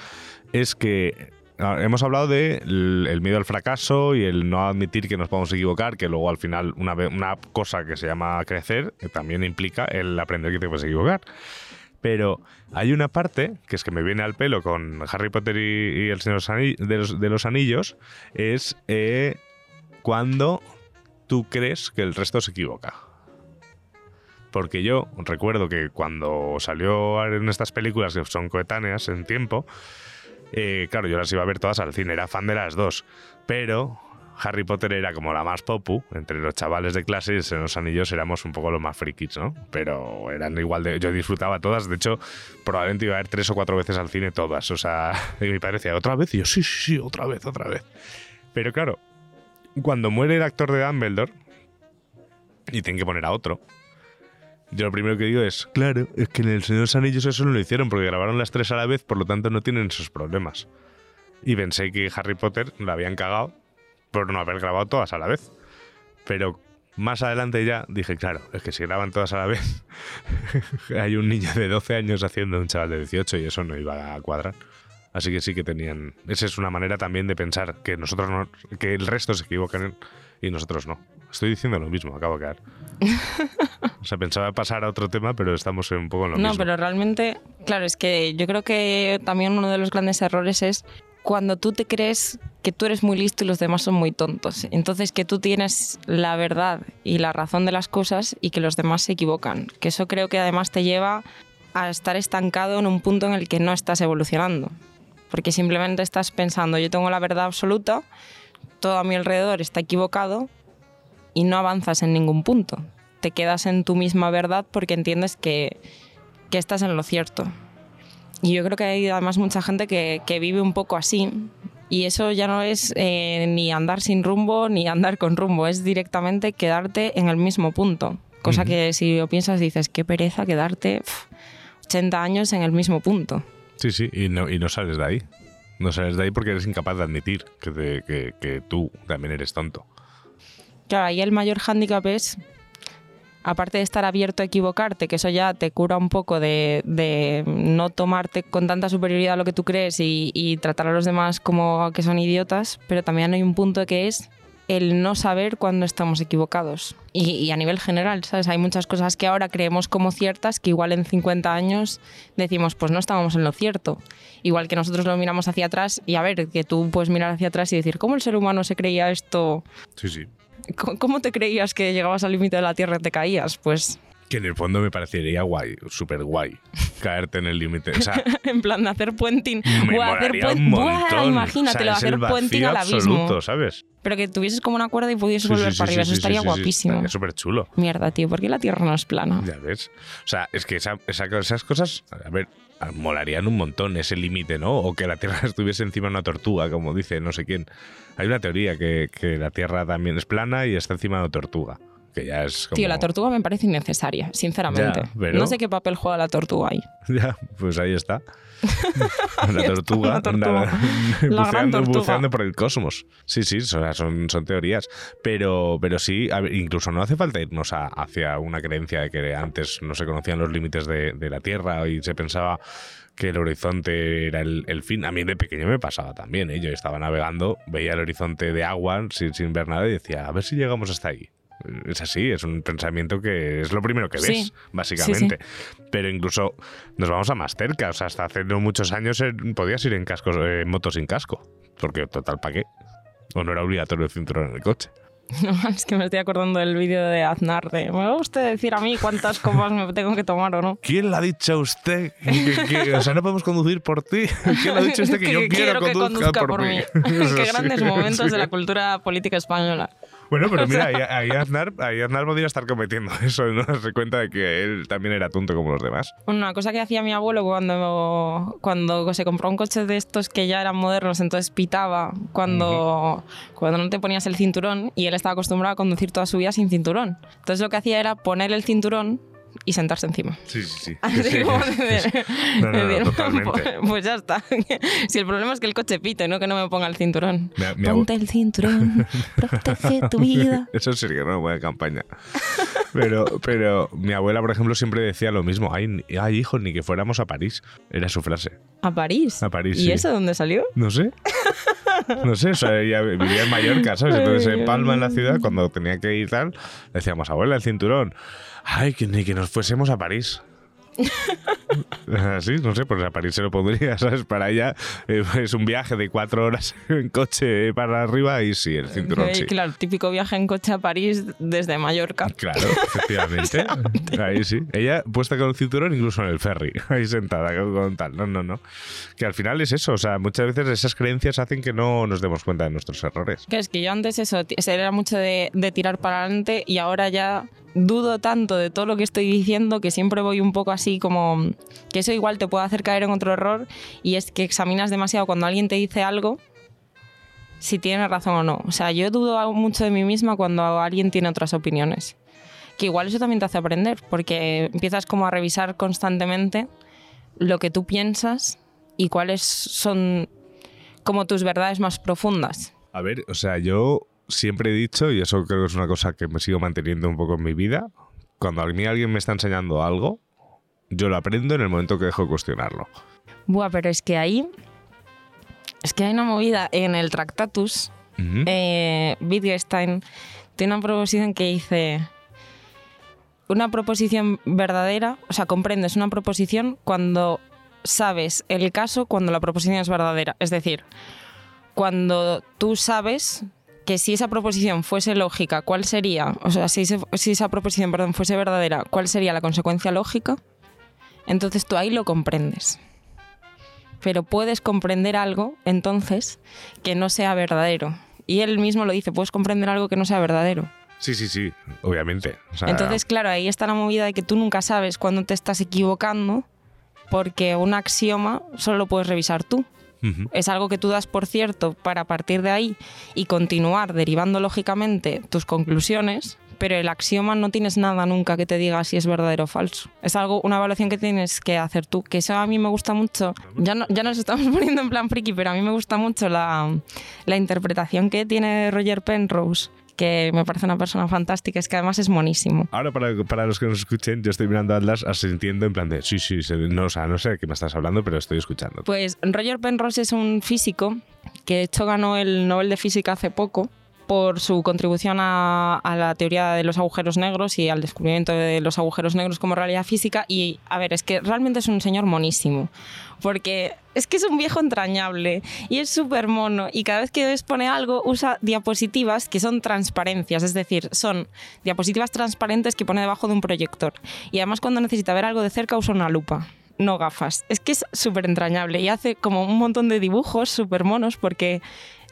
es que hemos hablado de el miedo al fracaso y el no admitir que nos podemos equivocar, que luego al final una, una cosa que se llama crecer también implica el aprender que te puedes equivocar. Pero hay una parte que es que me viene al pelo con Harry Potter y, el Señor de los, Anillos, es eh, cuando tú crees que el resto se equivoca. Porque yo recuerdo que cuando salió en estas películas que son coetáneas en tiempo, eh, claro, yo las iba a ver todas al cine, era fan de las dos, pero Harry Potter era como la más popu entre los chavales de clase y en los anillos éramos un poco los más frikis, ¿no? Pero eran igual de... Yo disfrutaba todas, de hecho, probablemente iba a ver tres o cuatro veces al cine todas, o sea, y mi padre decía, ¿otra vez? Y yo, sí, sí, sí, otra vez, otra vez. Pero claro, cuando muere el actor de Dumbledore y tienen que poner a otro, yo lo primero que digo es, claro, es que en el Señor de los Anillos eso no lo hicieron porque grabaron las tres a la vez, por lo tanto no tienen esos problemas. Y pensé que Harry Potter lo habían cagado por no haber grabado todas a la vez. Pero más adelante ya dije, claro, es que si graban todas a la vez, hay un niño de 12 años haciendo un chaval de 18 y eso no iba a cuadrar. Así que sí que tenían. Esa es una manera también de pensar que nosotros no, que el resto se equivocan y nosotros no. Estoy diciendo lo mismo, acabo de caer. o sea, pensaba pasar a otro tema, pero estamos un poco en lo no, mismo. No, pero realmente, claro, es que yo creo que también uno de los grandes errores es cuando tú te crees que tú eres muy listo y los demás son muy tontos. Entonces que tú tienes la verdad y la razón de las cosas y que los demás se equivocan. Que eso creo que además te lleva a estar estancado en un punto en el que no estás evolucionando. Porque simplemente estás pensando, yo tengo la verdad absoluta, todo a mi alrededor está equivocado y no avanzas en ningún punto. Te quedas en tu misma verdad porque entiendes que, que estás en lo cierto. Y yo creo que hay además mucha gente que, que vive un poco así. Y eso ya no es eh, ni andar sin rumbo ni andar con rumbo, es directamente quedarte en el mismo punto. Cosa uh -huh. que si lo piensas dices, qué pereza quedarte pff, 80 años en el mismo punto. Sí, sí, y no, y no sales de ahí. No sales de ahí porque eres incapaz de admitir que, que tú también eres tonto. Claro, ahí el mayor hándicap es aparte de estar abierto a equivocarte, que eso ya te cura un poco de, de no tomarte con tanta superioridad lo que tú crees y, y, tratar a los demás como que son idiotas, pero también hay un punto que es el no saber cuándo estamos equivocados. Y, y, a nivel general, ¿sabes? Hay muchas cosas que ahora creemos como ciertas que igual en 50 años decimos, pues no estábamos en lo cierto. Igual que nosotros lo miramos hacia atrás y a ver, que tú puedes mirar hacia atrás y decir, ¿cómo el ser humano se creía esto? Sí, sí. ¿Cómo te creías que llegabas al límite de la Tierra y te caías? Pues... Que en el fondo me parecería guay, súper guay, caerte en el límite. O sea, en plan de hacer puenting. Me Buah, hacer molaría un montón. Buah, imagínatelo, o sea, hacer puenting vacío al abismo. absoluto, ¿sabes? Pero que tuvieses como una cuerda y pudieses Sí, volver sí, para sí, arriba, eso estaría guapísimo. Es súper chulo. Mierda, tío, ¿por qué la Tierra no es plana? Ya ves. O sea, es que esa- esa- esas cosas, a ver, molarían un montón ese límite, ¿no? O que la Tierra estuviese encima de una tortuga, como dice no sé quién. Hay una teoría que, que la Tierra también es plana y está encima de una tortuga. Que ya es como... Tío, la tortuga me parece innecesaria, sinceramente. Ya, pero- No sé qué papel juega la tortuga ahí. Ya, pues ahí está. La tortuga, la tortuga. La buceando, tortuga. buceando por el cosmos. Sí, sí, son, son, son teorías. Pero, pero sí, ver, incluso no hace falta irnos a- hacia una creencia de que antes no se conocían los límites de, de la Tierra y se pensaba que el horizonte era el, el fin. A mí de pequeño me pasaba también. ¿eh? Yo estaba navegando, veía el horizonte de agua sin, sin ver nada y decía, a ver si llegamos hasta ahí. Es así, es un pensamiento que es lo primero que ves, Sí. básicamente. Pero incluso nos vamos a más cerca. O sea, hasta hace no muchos años eh, podías ir en cascos, eh, en moto sin casco. Porque total, ¿para qué? O no era obligatorio el cinturón en el coche. No, es que me estoy acordando del vídeo de Aznar de ¿me va usted decir a mí cuántas copas me tengo que tomar o no? ¿Quién le ha dicho a usted que, que- o sea, no podemos conducir por ti? ¿Quién le ha dicho a usted que, yo quiero, que conduzca, por, mí? Eso Qué grandes momentos sí. de la cultura política española. Bueno, pero mira, ahí, ahí Aznar, ahí Aznar podría estar cometiendo eso, no darse cuenta de que él también era tonto como los demás. Una cosa que hacía mi abuelo cuando, cuando se compró un coche de estos que ya eran modernos, entonces pitaba cuando, cuando no te ponías el cinturón y él estaba acostumbrado a conducir toda su vida sin cinturón. Entonces lo que hacía era poner el cinturón y sentarse encima. Sí, sí, sí. Así Sí. como de- No, no, no, de- totalmente. Pues, pues ya está. Si el problema es que el coche pite, no que no me ponga el cinturón. Mi- mi Ponte el cinturón, protege tu vida. Eso sería una buena campaña. Pero, pero mi abuela, por ejemplo, siempre decía lo mismo. Ay, ay, hijo, ni que fuéramos a París. Era su frase. ¿A París? A París, ¿Y sí. eso dónde salió? No sé. No sé, o sea, ella vivía en Mallorca, ¿sabes? Entonces en Palma, en la ciudad, cuando tenía que ir tal, decíamos, abuela, el cinturón. Ay, que ni que nos fuésemos a París. Así, no sé, pues a París se lo pondría, ¿sabes? Para ella eh, es un viaje de cuatro horas en coche para arriba y sí, el cinturón Eh, sí. Claro, típico viaje en coche a París desde Mallorca. Claro, efectivamente. Ahí sí. Ella puesta con el cinturón incluso en el ferry, ahí sentada con, tal. No, no, no. Que al final es eso. O sea, muchas veces esas creencias hacen que no nos demos cuenta de nuestros errores. Que es que yo antes eso, era mucho de, de tirar para adelante y ahora ya dudo tanto de todo lo que estoy diciendo que siempre voy un poco así como que eso igual te puede hacer caer en otro error y es que examinas demasiado cuando alguien te dice algo si tiene razón o no. O sea, yo dudo mucho de mí misma cuando alguien tiene otras opiniones. Que igual eso también te hace aprender porque empiezas como a revisar constantemente lo que tú piensas y cuáles son como tus verdades más profundas. A ver, o sea, yo siempre he dicho, y eso creo que es una cosa que me sigo manteniendo un poco en mi vida, cuando a mí alguien me está enseñando algo, yo lo aprendo en el momento que dejo de cuestionarlo. Buah, pero es que ahí. Es que hay una movida en el Tractatus. Eh, Wittgenstein tiene una proposición que dice. Una proposición verdadera, o sea, comprendes una proposición cuando sabes el caso cuando la proposición es verdadera. Es decir, cuando tú sabes que si esa proposición fuese lógica, ¿cuál sería? O sea, si, ese- si esa proposición perdón, fuese verdadera, ¿cuál sería la consecuencia lógica? Entonces tú ahí lo comprendes. Pero puedes comprender algo, entonces, que no sea verdadero. Y él mismo lo dice, puedes comprender algo que no sea verdadero. Sí, sí, sí, obviamente. O sea, Entonces, claro, ahí está la movida de que tú nunca sabes cuándo te estás equivocando, porque un axioma solo lo puedes revisar tú. Es algo que tú das por cierto para partir de ahí y continuar derivando lógicamente tus conclusiones, pero el axioma no tienes nada nunca que te diga si es verdadero o falso. Es algo, una evaluación que tienes que hacer tú, que eso a mí me gusta mucho. Ya, no- ya nos estamos poniendo en plan friki, pero a mí me gusta mucho la, la interpretación que tiene Roger Penrose, que me parece una persona fantástica, es que además es monísimo. Ahora, para, para los que nos escuchen, yo estoy mirando a Atlas asintiendo en plan de sí, sí, no, o sea, no sé de qué me estás hablando, pero estoy escuchando. Pues Roger Penrose es un físico que de hecho ganó el Nobel de Física hace poco por su contribución a, a la teoría de los agujeros negros y al descubrimiento de los agujeros negros como realidad física. Y a ver, es que realmente es un señor monísimo, porque es que es un viejo entrañable y es súper mono y cada vez que expone algo usa diapositivas que son transparencias, es decir, son diapositivas transparentes que pone debajo de un proyector. Y además cuando necesita ver algo de cerca usa una lupa no gafas. Es que es súper entrañable y hace como un montón de dibujos súper monos porque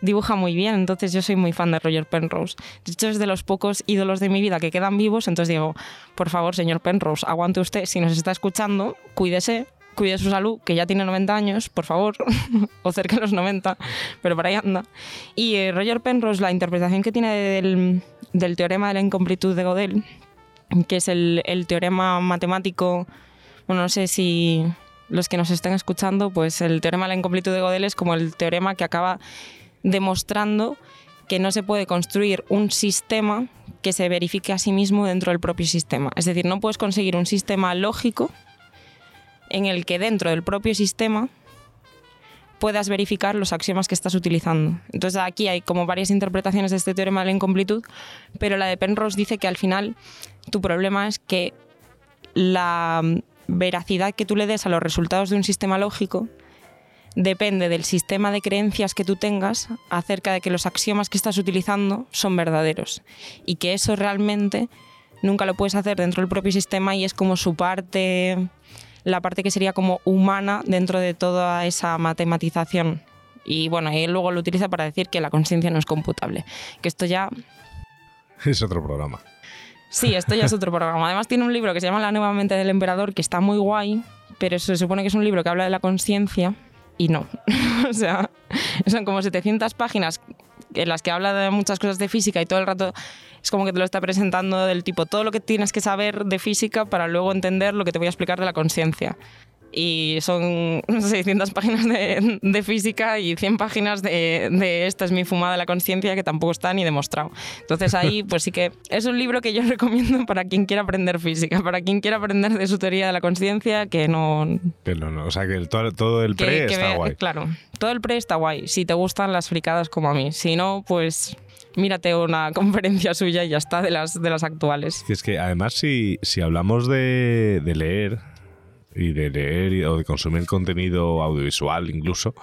dibuja muy bien. Entonces yo soy muy fan de Roger Penrose. De hecho es de los pocos ídolos de mi vida que quedan vivos. Entonces digo, por favor, señor Penrose, aguante usted. Si nos está escuchando, cuídese. Cuide su salud, que ya tiene 90 años, por favor, o cerca de los 90, pero por ahí anda. Y eh, Roger Penrose, la interpretación que tiene del, del teorema de la incomplitud de Gödel, que es el, el teorema matemático bueno, no sé si los que nos estén escuchando, pues el teorema de la incomplitud de Gödel es como el teorema que acaba demostrando que no se puede construir un sistema que se verifique a sí mismo dentro del propio sistema. Es decir, no puedes conseguir un sistema lógico en el que dentro del propio sistema puedas verificar los axiomas que estás utilizando. Entonces aquí hay como varias interpretaciones de este teorema de la incomplitud, pero la de Penrose dice que al final tu problema es que la veracidad que tú le des a los resultados de un sistema lógico depende del sistema de creencias que tú tengas acerca de que los axiomas que estás utilizando son verdaderos y que eso realmente nunca lo puedes hacer dentro del propio sistema y es como su parte, la parte que sería como humana dentro de toda esa matematización. Y bueno, él luego lo utiliza para decir que la conciencia no es computable. Que esto ya Es otro programa. Sí, esto ya es otro programa. Además tiene un libro que se llama La nueva mente del emperador, que está muy guay, pero se supone que es un libro que habla de la conciencia y no. o sea, son como 700 páginas en las que habla de muchas cosas de física y todo el rato es como que te lo está presentando del tipo todo lo que tienes que saber de física para luego entender lo que te voy a explicar de la conciencia. Y son 600 páginas de, de física y 100 páginas de, de esta es mi fumada de la conciencia que tampoco está ni demostrado. Entonces ahí pues sí que es un libro que yo recomiendo para quien quiera aprender física, para quien quiera aprender de su teoría de la conciencia, que no... Que no, no, o sea, que el- todo, todo el que- pre que está vea- guay. Claro, todo el pre está guay, si te gustan las fricadas como a mí. Si no, pues mírate una conferencia suya y ya está de las, de las actuales. Y es que además si, si hablamos de, de leer, y de leer y- o de consumir contenido audiovisual incluso,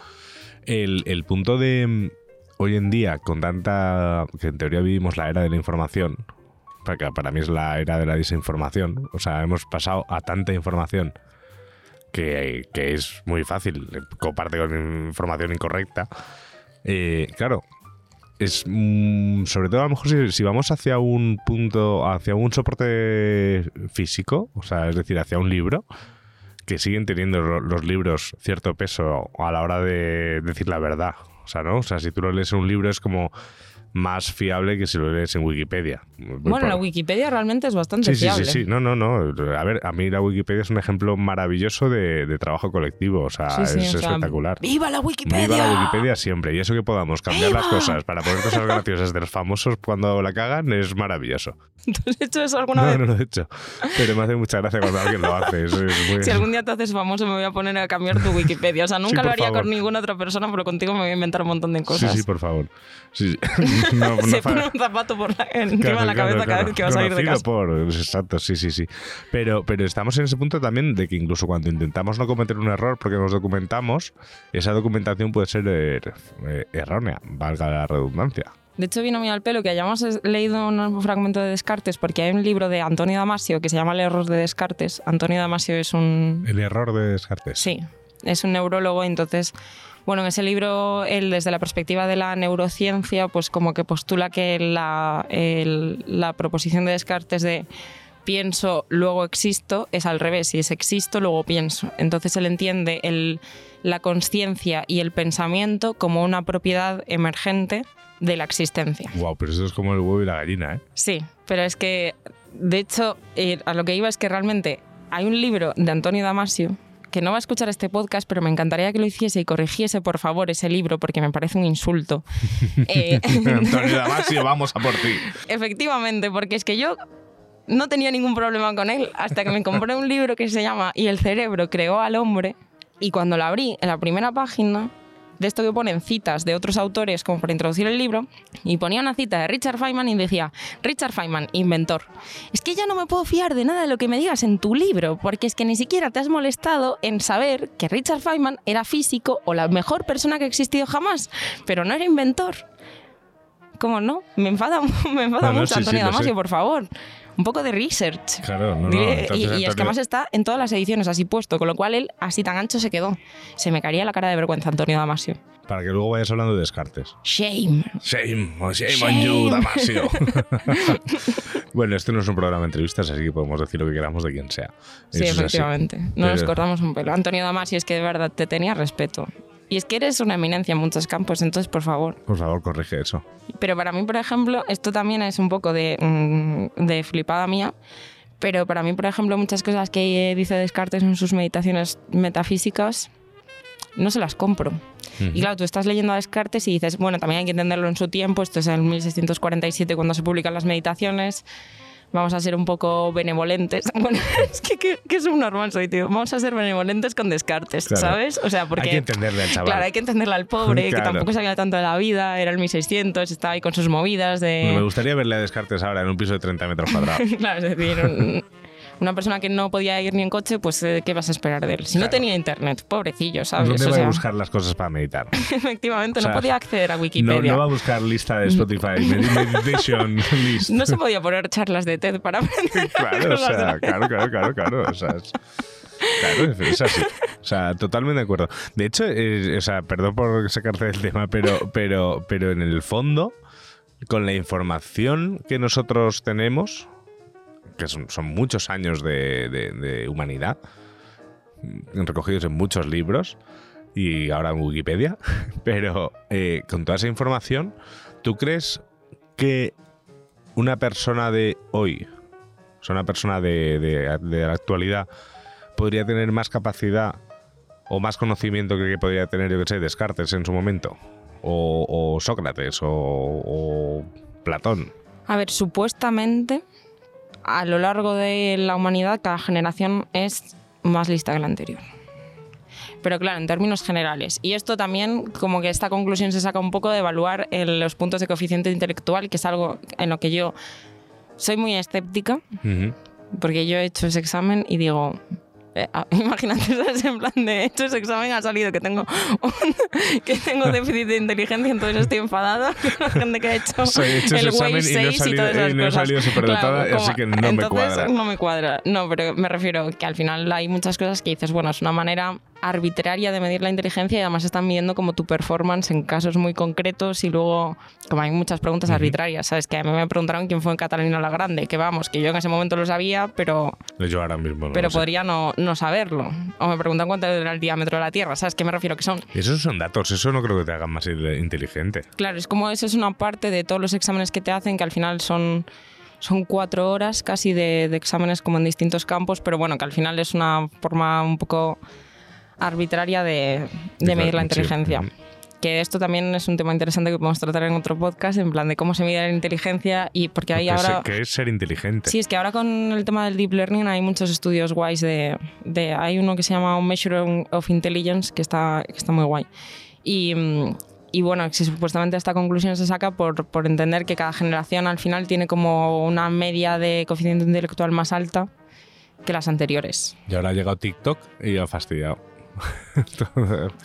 el, el punto de mm, hoy en día, con tanta, que en teoría vivimos la era de la información, porque para mí es la era de la desinformación, o sea, hemos pasado a tanta información que, que es muy fácil, comparte con información incorrecta. Eh, claro, es mm, sobre todo a lo mejor si, si vamos hacia un punto, hacia un soporte físico, o sea, es decir, hacia un libro, que siguen teniendo los libros cierto peso a la hora de decir la verdad. O sea, ¿no? O sea, si tú lo lees en un libro es como más fiable que si lo lees en Wikipedia. Bueno, la Wikipedia realmente es bastante Sí, sí, fiable. sí, sí. No, no, no. A ver, a mí la Wikipedia es un ejemplo maravilloso de, de trabajo colectivo. O sea, Sí, sí, es o sea, espectacular. ¡Viva la Wikipedia! Viva la Wikipedia siempre. Y eso que podamos cambiar las cosas para poner cosas graciosas de los famosos cuando la cagan es maravilloso. ¿Tú has hecho eso alguna No, vez? no lo he hecho. Pero me hace mucha gracia cuando alguien lo hace. Es, es muy- Si algún día te haces famoso me voy a poner a cambiar tu Wikipedia. O sea, nunca lo haría favor. con ninguna otra persona, pero contigo me voy a inventar un montón de Sí, cosas. sí, por favor. Sí, sí. No, Se pone un zapato por la- encima Claro, de la claro, cabeza cada claro. vez que vas a ir de casa. por, exacto, sí, sí, sí. Pero, pero estamos en ese punto también de que incluso cuando intentamos no cometer un error porque nos documentamos, esa documentación puede ser eh, eh, errónea, valga la redundancia. De hecho, vino muy al pelo que hayamos leído un fragmento de Descartes, porque hay un libro de Antonio Damasio que se llama El error de Descartes. Antonio Damasio es un. El error de Descartes. Sí, es un neurólogo, entonces. Bueno, en ese libro, él desde la perspectiva de la neurociencia, pues como que postula que la, el- la proposición de Descartes de pienso, luego existo, es al revés, y es existo, luego pienso. Entonces él entiende el- la conciencia y el pensamiento como una propiedad emergente de la existencia. Wow, pero eso es como el huevo y la gallina, ¿eh? Sí, pero es que, de hecho, eh, a lo que iba es que realmente hay un libro de Antonio Damasio que no va a escuchar este podcast, pero me encantaría que lo hiciese y corrigiese, por favor, ese libro, porque me parece un insulto. Eh, Antonio Damasio, vamos a por ti. efectivamente, porque es que yo no tenía ningún problema con él hasta que me compré un libro que se llama Y el cerebro creó al hombre, y cuando lo abrí, en la primera página, de esto que ponen citas de otros autores como para introducir el libro, y ponía una cita de Richard Feynman y decía, Richard Feynman, inventor. Es que ya no me puedo fiar de nada de lo que me digas en tu libro, porque es que ni siquiera te has molestado en saber que Richard Feynman era físico o la mejor persona que ha existido jamás, pero no era inventor. ¿Cómo no? Me enfada, me enfada mucho sí, Antonio Damasio, por favor. Un poco de research. Claro, no, no. Entonces, y, y es que además está en todas las ediciones así puesto, con lo cual él así tan ancho se quedó. Se me caería la cara de vergüenza, Antonio Damasio. Para que luego vayas hablando de Descartes. Shame. Shame, oh, shame, Shame. on you, Damasio. bueno, este no es un programa de entrevistas, así que podemos decir lo que queramos de quien sea. Sí, Eso efectivamente. No nos cortamos un pelo. Antonio Damasio es que de verdad te tenía respeto. Y es que eres una eminencia en muchos campos, entonces por favor. Por favor, corrige eso. Pero para mí, por ejemplo, esto también es un poco de, mm, de flipada mía. Pero para mí, por ejemplo, muchas cosas que dice Descartes en sus meditaciones metafísicas no se las compro. Y claro, tú estás leyendo a Descartes y dices, bueno, también hay que entenderlo en su tiempo, esto es en 1647 cuando se publican las meditaciones, vamos a ser un poco benevolentes. Bueno, es que qué, qué subnormal soy, tío. Vamos a ser benevolentes con Descartes, Claro. ¿sabes? O sea, porque... Hay que entenderle al chaval. Claro, hay que entenderle al pobre, Claro. que tampoco sabía tanto de la vida, era el 1600, estaba ahí con sus movidas de... Bueno, me gustaría verle a Descartes ahora en un piso de 30 metros cuadrados. claro, es decir, un- una persona que no podía ir ni en coche, pues eh, ¿qué vas a esperar de él? Si no tenía internet, pobrecillo, ¿sabes? ¿Dónde O va a buscar las cosas para meditar? efectivamente, O sea, no podía acceder a Wikipedia. no va a buscar lista de Spotify, med- meditation list. No se podía poner charlas de TED para aprender Claro, o sea, la- claro, claro, claro, claro. O sea, es, claro, es así. O sea, totalmente de acuerdo. De hecho, eh, o sea, perdón por sacarte del tema, pero, pero, pero en el fondo, con la información que nosotros tenemos, que son, muchos años de, humanidad, mm, recogidos en muchos libros y ahora en Wikipedia, pero eh, con toda esa información, ¿tú crees que una persona de hoy, o una persona de, la actualidad, podría tener más capacidad o más conocimiento que, podría tener, yo que sé, Descartes en su momento? O, Sócrates, o Platón. A ver, supuestamente, a lo largo de la humanidad, cada generación es más lista que la anterior. Pero claro, en términos generales. Y esto también, como que esta conclusión se saca un poco de evaluar el- los puntos de coeficiente intelectual, que es algo en lo que yo soy muy escéptica, porque yo he hecho ese examen y digo, eh, ah, imagínate, ¿sabes? En plan de hecho ese examen ha salido que tengo un- que tengo déficit de inteligencia, entonces estoy enfadada con la gente que ha hecho, hecho el Way y no 6 y, salido- todas esas y no he cosas. salido superdotada, Claro, así que no me entonces, cuadra. No me cuadra. No, pero me refiero que al final hay muchas cosas que dices, bueno, es una manera arbitraria de medir la inteligencia y además están midiendo como tu performance en casos muy concretos y luego, como hay muchas preguntas arbitrarias, ¿sabes? Que a mí me preguntaron quién fue en Catalina la Grande, que vamos, que yo en ese momento lo sabía, pero, Yo ahora mismo no pero sé. podría no, no saberlo. O me preguntan cuánto era el diámetro de la Tierra, ¿sabes? ¿Qué me refiero? Que son esos son datos, eso no creo que te hagan más inteligente. Claro, es como eso es una parte de todos los exámenes que te hacen, que al final son, son cuatro horas casi de, de exámenes como en distintos campos, pero bueno, que al final es una forma un poco arbitraria de, de medir la sí. inteligencia. Ujú. Que esto también es un tema interesante que podemos tratar en otro podcast, en plan de cómo se mide la inteligencia y porque es- ahora... que es ser inteligente. Sí, es que ahora con el tema del deep learning hay muchos estudios guays de, de- hay uno que se llama Measure of Intelligence que está, que está muy guay. Y, y bueno, si supuestamente esta conclusión se saca por, por entender que cada generación al final tiene como una media de coeficiente intelectual más alta que las anteriores. Y ahora ha llegado TikTok y ha fastidiado.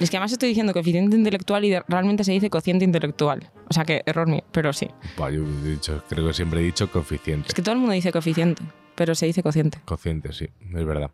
Es que además estoy diciendo coeficiente intelectual y realmente se dice cociente intelectual. O sea que error mío, pero sí. Yo he dicho, creo que siempre he dicho coeficiente. Es que todo el mundo dice coeficiente, pero se dice cociente. Cociente, sí, es verdad.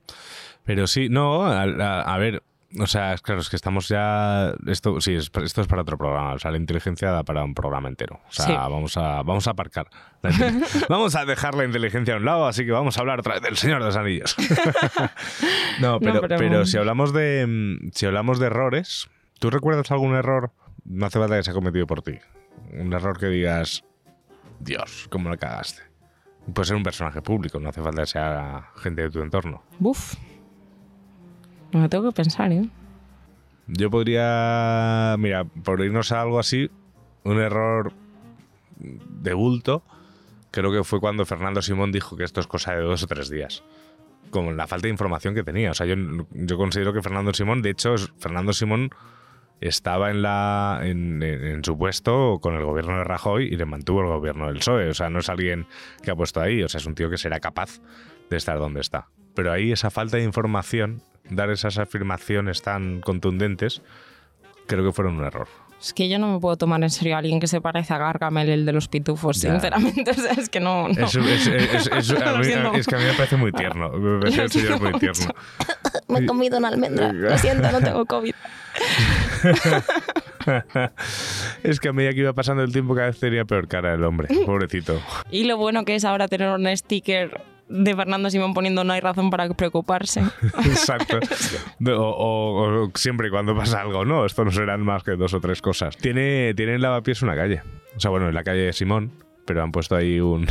Pero sí, no, a, a- a ver, o sea, es claro, es que estamos ya. Esto sí, es- esto es para otro programa. O sea, la inteligencia da para un programa entero. O sea, Sí. vamos, a, vamos a aparcar. vamos a dejar la inteligencia a un lado, así que vamos a hablar otra vez del Señor de los Anillos. no, pero, pero- pero si hablamos de si hablamos de errores, ¿tú recuerdas algún error? No hace falta que se ha cometido por ti. Un error que digas, Dios, ¿cómo lo cagaste? Puede ser un personaje público, no hace falta que sea gente de tu entorno. Buf. No me tengo que pensar, ¿eh? Yo podría, mira, por irnos a algo así, un error de bulto, creo que fue cuando Fernando Simón dijo que esto es cosa de dos o tres días. Como la falta de información que tenía. O sea, yo, considero que Fernando Simón, de hecho, Fernando Simón estaba en, la, en, en- su puesto con el gobierno de Rajoy y le mantuvo el gobierno del PSOE. O sea, no es alguien que ha puesto ahí, o sea, es un tío que será capaz de estar donde está. Pero ahí esa falta de información, dar esas afirmaciones tan contundentes, creo que fueron un error. Es que yo no me puedo tomar en serio a alguien que se parece a Gargamel, el de los pitufos, Ya. sinceramente. O sea, es que no. no. Es, es- es- es- a Lo mí- es que a mí me parece muy tierno. Me parece un señor muy tierno. Me he comido una almendra. Lo siento, no tengo COVID. es que a medida que iba pasando el tiempo cada vez tenía peor cara el hombre, pobrecito. Y lo bueno que es ahora tener un sticker de Fernando Simón poniendo no hay razón para preocuparse. Exacto. O, o- o siempre y cuando pasa algo, no, esto no serán más que dos o tres cosas. Tiene, tiene en Lavapiés una calle. O sea, bueno, en la calle de Simón, pero han puesto ahí un...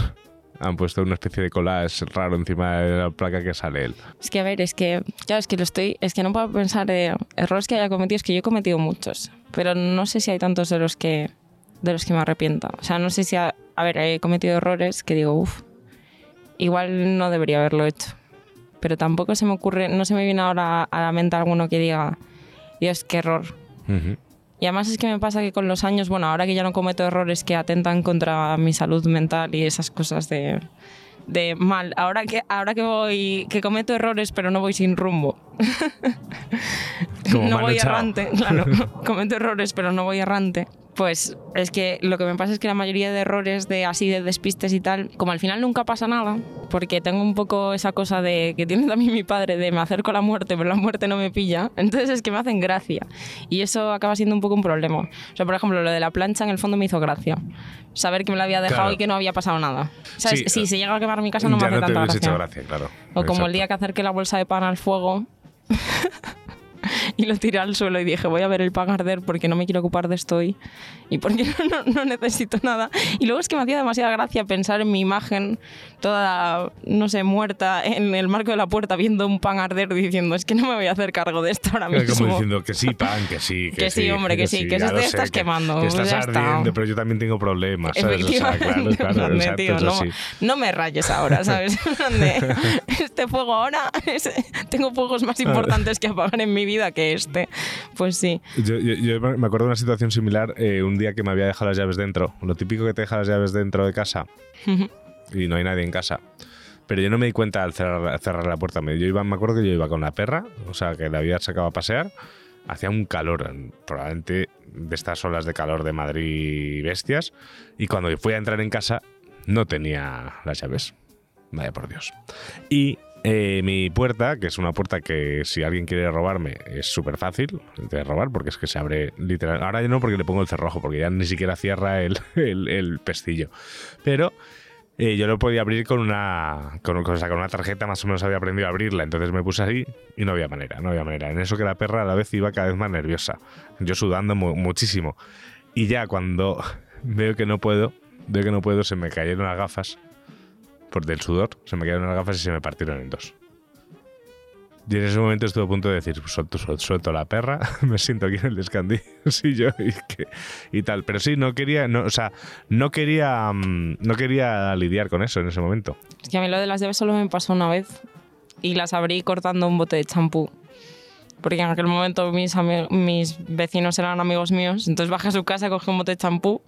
Han puesto una especie de collage raro encima de la placa que sale él. Es que, a ver, es que, claro, es que lo estoy, es que no puedo pensar de errores que haya cometido, es que yo he cometido muchos, pero no sé si hay tantos de los que, de los que me arrepienta. O sea, no sé si, ha- a, ver, he cometido errores que digo, uff, igual no debería haberlo hecho. Pero tampoco se me ocurre, no se me viene ahora a la mente alguno que diga, Dios, qué error. Ujú. Y además es que me pasa que con los años, bueno, ahora que ya no cometo errores que atentan contra mi salud mental y esas cosas de, de mal, ahora que, ahora que voy, que cometo errores pero no voy sin rumbo. Como no voy errante, claro. cometo errores pero no voy errante. Pues es que lo que me pasa es que la mayoría de errores de así de despistes y tal, como al final nunca pasa nada, porque tengo un poco esa cosa de que tiene también mi padre de me acerco a la muerte, pero la muerte no me pilla, entonces es que me hacen gracia y eso acaba siendo un poco un problema. O sea, por ejemplo, lo de la plancha en el fondo me hizo gracia. Saber que me la había dejado Claro. y que no había pasado nada. Sí, si eh, se llega a quemar mi casa no me hace no tanta gracia. claro. O como el día que acerqué la bolsa de pan al fuego y lo tiré al suelo y dije, voy a ver el pan arder porque no me quiero ocupar de esto hoy y porque no, no necesito nada. Y luego es que me hacía demasiada gracia pensar en mi imagen toda, no sé, muerta en el marco de la puerta viendo un pan arder diciendo, es que no me voy a hacer cargo de esto ahora mismo. Como diciendo que sí, pan, que sí, que, Que sí, hombre, que sí, que ya se lo te sé, estás que- quemando, Que estás ya está. ardiendo, pero yo también tengo problemas, ¿sabes? O sea, claro, claro, exacto, tío, no, no me rayes ahora, ¿sabes? Este fuego ahora, es- tengo fuegos más importantes que apagar en mi vida que este. Pues sí. Yo, yo- yo me acuerdo de una situación similar eh, un día que me había dejado las llaves dentro. Lo típico que te dejas las llaves dentro de casa y no hay nadie en casa. Pero yo no me di cuenta al cerrar, cerrar la puerta. Yo iba, me acuerdo que yo iba con la perra, o sea, que la había sacado a pasear. Hacía un calor, probablemente de estas olas de calor de Madrid bestias. Y cuando fui a entrar en casa, no tenía las llaves. Vaya por Dios. Y eh, mi puerta, que es una puerta que si alguien quiere robarme es súper fácil de robar porque es que se abre literal. Ahora ya no porque le pongo el cerrojo, porque ya ni siquiera cierra el, el, el pestillo. Pero eh, yo lo podía abrir con una, con, o con una tarjeta, más o menos había aprendido a abrirla. Entonces me puse ahí y no había manera, no había manera. En eso que la perra a la vez iba cada vez más nerviosa. Yo sudando mu- muchísimo. Y ya cuando veo que no puedo, veo que no puedo, se me cayeron las gafas por del sudor, se me cayeron las gafas y se me partieron en dos. Y en ese momento estuve a punto de decir, suelto, suelto, suelto la perra, me siento aquí en el descandí, sí, yo, y, que- y tal. Pero sí, no quería, no, o sea, no quería, mm, no quería lidiar con eso en ese momento. Es que a mí lo de las llaves solo me pasó una vez y las abrí cortando un bote de champú. Porque en aquel momento mis, mis vecinos eran amigos míos, entonces bajé a su casa, cogí un bote de champú,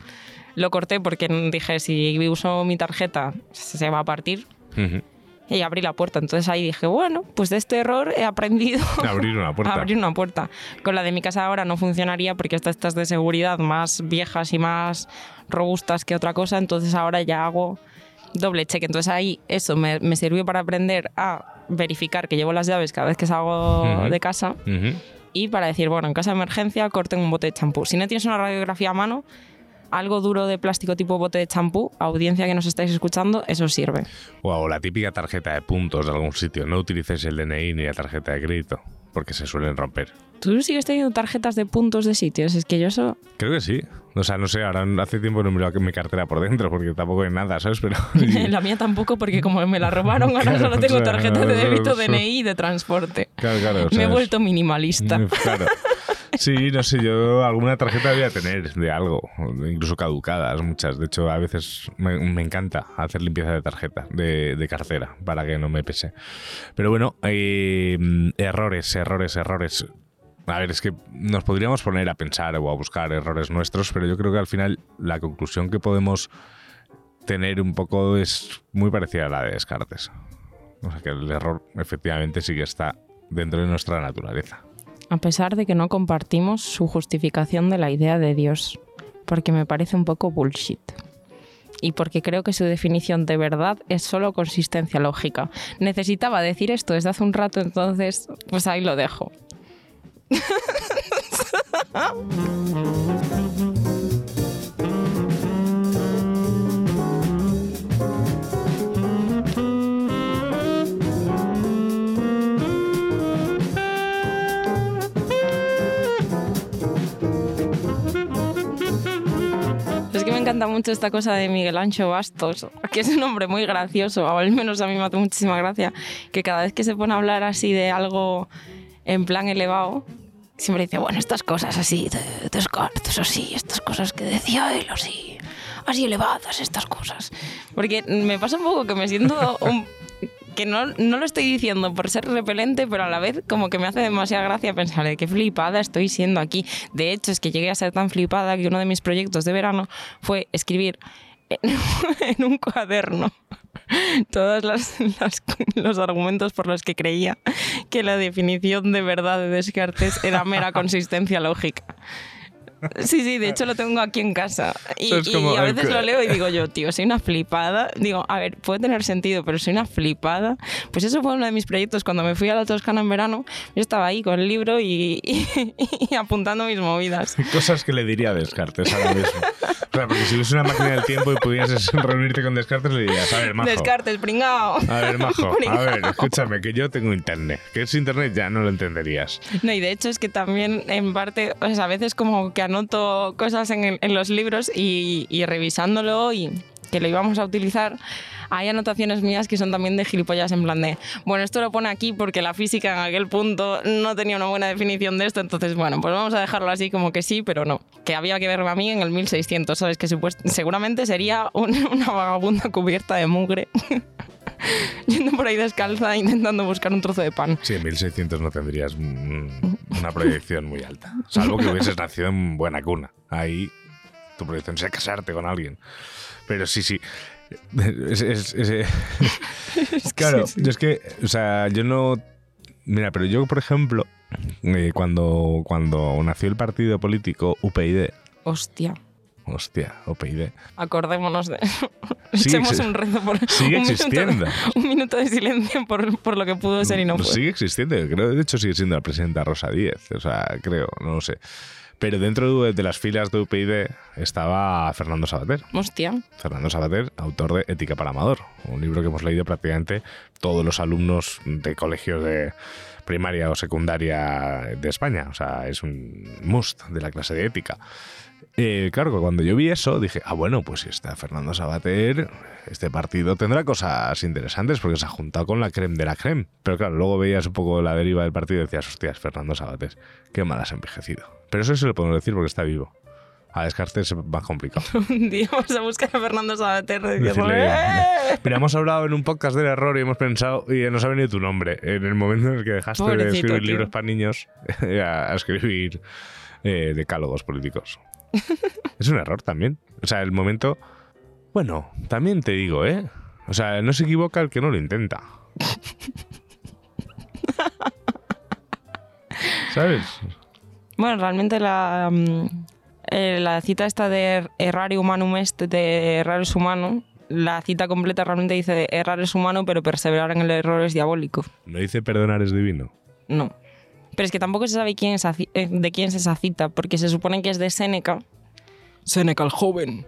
lo corté porque dije, si uso mi tarjeta se va a partir Ujú. Y abrí la puerta. Entonces ahí dije, bueno, pues de este error he aprendido Abrir una puerta. a abrir una puerta. Con la de mi casa ahora no funcionaría porque estas estas de seguridad más viejas y más robustas que otra cosa, entonces ahora ya hago doble cheque. Entonces ahí eso me, me sirvió para aprender a verificar que llevo las llaves cada vez que salgo Ujú. de casa Ujú. y para decir, bueno, en caso de emergencia corten un bote de champú. Si no tienes una radiografía a mano, algo duro de plástico tipo bote de champú, audiencia que nos estáis escuchando, eso sirve. O la típica tarjeta de puntos de algún sitio. No utilices el DNI ni la tarjeta de crédito, porque se suelen romper. ¿Tú sigues teniendo tarjetas de puntos de sitios? Es que yo eso... Creo que sí. O sea, no sé, ahora hace tiempo no miro mi cartera por dentro, porque tampoco hay nada, ¿sabes? Pero... La mía tampoco, porque como me la robaron, ahora Claro, solo tengo tarjeta de débito, DNI y de transporte. Claro, claro. o Me sea, he es- vuelto minimalista. Claro. Sí, no sé, yo alguna tarjeta voy a tener de algo, incluso caducadas, muchas. De hecho, a veces me, me encanta hacer limpieza de tarjeta, de, de cartera, para que no me pese. Pero bueno, eh, errores, errores, errores. A ver, es que nos podríamos poner a pensar o a buscar errores nuestros, pero yo creo que al final la conclusión que podemos tener un poco es muy parecida a la de Descartes. O sea que el error efectivamente sí que está dentro de nuestra naturaleza. A pesar de que no compartimos su justificación de la idea de Dios, porque me parece un poco bullshit. Y porque creo que su definición de verdad es solo consistencia lógica. Necesitaba decir esto desde hace un rato, entonces pues ahí lo dejo. encanta mucho esta cosa de Miguel Ancho Bastos, que es un hombre muy gracioso, o al menos a mí me hace muchísima gracia, que cada vez que se pone a hablar así de algo en plan elevado, siempre dice, bueno, estas cosas así Descartes, así, estas cosas que decía él, así, así elevadas, estas cosas. Porque me pasa un poco que me siento que no, no lo estoy diciendo por ser repelente, pero a la vez como que me hace demasiada gracia pensar de qué flipada estoy siendo aquí. De hecho, es que llegué a ser tan flipada que uno de mis proyectos de verano fue escribir en, un cuaderno todos las- las- los argumentos por los que creía que la definición de verdad de Descartes era mera consistencia lógica. Sí, sí, de hecho lo tengo aquí en casa. Y, y como a el veces lo leo y digo yo, tío, soy una flipada. Digo, a ver, puede tener sentido, pero soy una flipada. Pues eso fue uno de mis proyectos. Cuando me fui a la Toscana en verano, yo estaba ahí con el libro y, y- y apuntando mis movidas. Cosas que le diría a Descartes ahora mismo. Claro, porque si hubiese una máquina del tiempo y pudieses reunirte con Descartes, le dirías, a ver, majo. Descartes, pringao. A ver, majo, a Pringao. ver, escúchame, que yo tengo internet. Que es internet ya no lo entenderías. No, y de hecho es que también en parte, o sea, a veces como que anoto cosas en, en los libros y, y revisándolo y que lo íbamos a utilizar, hay anotaciones mías que son también de gilipollas en plan de, bueno, esto lo pone aquí porque la física en aquel punto no tenía una buena definición de esto, entonces bueno, pues vamos a dejarlo así como que sí, pero no, que había que verme a mí en el 1600, ¿sabes? Que seguramente sería un- una vagabunda cubierta de mugre. Yendo por ahí descalza intentando buscar un trozo de pan. Sí, en 1600 no tendrías mm, una proyección muy alta. Salvo que hubieses nacido en buena cuna. Ahí tu proyección sería casarte con alguien. Pero sí, sí. Es- es- es- claro, yo es que, o sea, yo no. Mira, pero yo, por ejemplo, eh, cuando, cuando nació el partido político UPyD, Hostia, hostia, UPyD, acordémonos de Echemos un rezo por sigue un minuto, existiendo. un minuto de silencio por, por lo que pudo ser y no fue. sigue existiendo, creo, de hecho sigue siendo la presidenta Rosa Díez, o sea, creo, no lo sé. Pero dentro de, de las filas de UPyD estaba Fernando Sabater. Hostia, Fernando Sabater, autor de Ética para Amador, un libro que hemos leído prácticamente todos los alumnos de colegios de primaria o secundaria de España. O sea, es un must de la clase de ética. Eh, claro, cuando yo vi eso, dije, ah, bueno, pues si está Fernando Sabater, este partido tendrá cosas interesantes porque se ha juntado con la creme de la creme. Pero claro, luego veías un poco la deriva del partido y decías, hostias, Fernando Sabater, qué mal has envejecido. Pero eso sí lo podemos decir porque está vivo. A Descartes es más complicado. un día vamos a buscar a Fernando Sabater Decirle, "¡Eh!". Mira, hemos hablado en un podcast del error y hemos pensado y nos ha venido tu nombre. En el momento en el que dejaste de escribir tío. libros para niños a, a escribir eh, decálogos políticos. es un error también. O sea, el momento... Bueno, también te digo, ¿eh? O sea, no se equivoca el que no lo intenta. ¿Sabes? Bueno, realmente la, mm, eh, la cita esta de errare humanum est, de errar es humano, la cita completa realmente dice errar es humano, pero perseverar en el error es diabólico. No dice perdonar es divino. No. Pero es que tampoco se sabe quién es eh, de quién es esa cita, porque se supone que es de Séneca. Séneca el joven.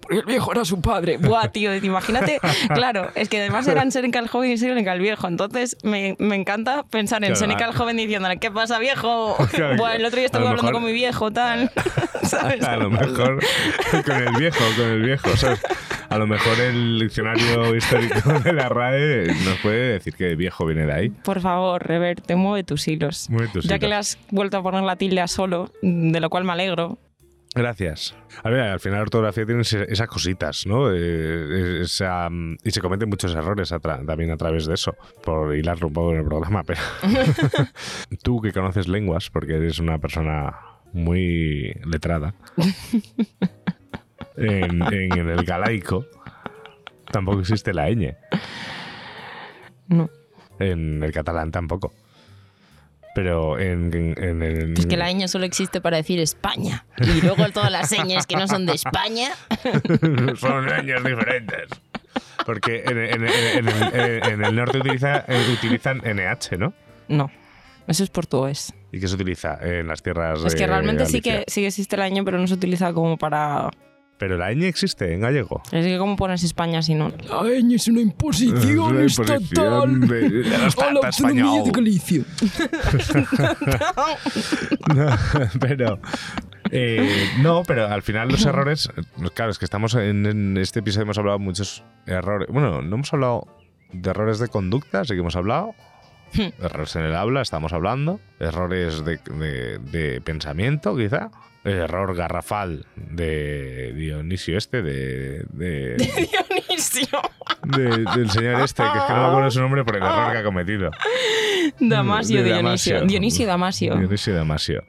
Porque el viejo era su padre. Buah, tío, imagínate. Claro, es que además eran Séneca el joven y Séneca el viejo. Entonces me, me encanta pensar en Claro, Séneca el joven diciéndole, ¿qué pasa, viejo? Claro, Buah, el otro día estuve lo hablando mejor- con mi viejo, tal. ¿Sabes? A lo mejor con el viejo, con el viejo, ¿sabes? A lo mejor el diccionario histórico de la RAE nos puede decir que viejo viene de ahí. Por favor, Reverte, mueve tus hilos. Mueve tus ya que hilos. le has vuelto a poner la tilde a solo, de lo cual me alegro. Gracias. A ver, al final la ortografía tiene esas cositas, ¿no? Eh, esa, mm, y se cometen muchos errores a también a través de eso, por hilarlo un poco en el programa. Pero tú que conoces lenguas, porque eres una persona muy letrada, en, en el galaico tampoco existe la ñ. No. En el catalán tampoco. Pero en, en- en. Es que la ñ solo existe para decir España. Y luego todas las señas que no son de España. Son años diferentes. Porque en, el, el norte utiliza, eh, utilizan NH, ¿no? No. Eso es portugués. ¿Y qué se utiliza en las tierras Es que de realmente sí que sí que existe la ñ, pero no se utiliza como para. Pero la ñ existe en gallego. Es que cómo pones España si no. La ñ es una imposición Es una estatal de- de la a la autonomía de Galicia. No, pero. eh, no, pero al final los errores. Claro, es que estamos en, en este episodio hemos hablado de muchos errores. Bueno, no hemos hablado de errores de conducta, sí que hemos hablado. Errores en el habla, estamos hablando. Errores de, de- de pensamiento, quizá. El error garrafal de Dionisio este, de, de- Dionisio. de- del señor este, que es que no me acuerdo su nombre por el error que ha cometido. Damasio de Dionisio. Dionisio Damasio. Dionisio Damasio.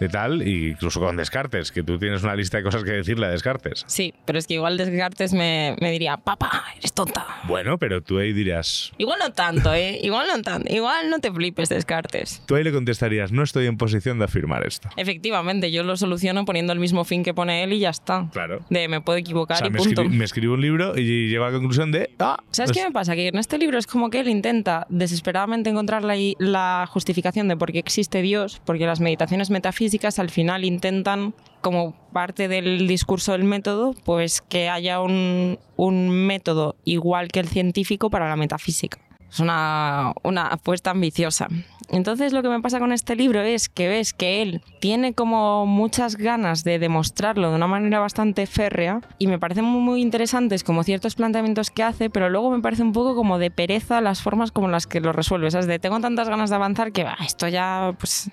De tal, incluso con Descartes, que tú tienes una lista de cosas que decirle a Descartes. Sí, pero es que igual Descartes me, me diría, papá, eres tonta. Bueno, pero tú ahí dirías, Igual no tanto, ¿eh? Igual no tanto. Igual no te flipes, Descartes. tú ahí le contestarías, no estoy en posición de afirmar esto. Efectivamente, yo lo soluciono poniendo el mismo fin que pone él y ya está. Claro. De me puedo O equivocar sea, y me, punto. me escribo un libro y llego a la conclusión de, ah, ¿Sabes pues- qué me pasa? Que en este libro es como que él intenta desesperadamente encontrar la, la justificación de por qué existe Dios, porque las meditaciones metafísicas al final intentan, como parte del discurso del método, pues que haya un, un método igual que el científico para la metafísica. Es una, una apuesta ambiciosa. Entonces lo que me pasa con este libro es que ves que él tiene como muchas ganas de demostrarlo de una manera bastante férrea y me parecen muy, muy interesantes como ciertos planteamientos que hace, pero luego me parece un poco como de pereza las formas como las que lo resuelve. ¿sabes? De tengo tantas ganas de avanzar que esto ya pues,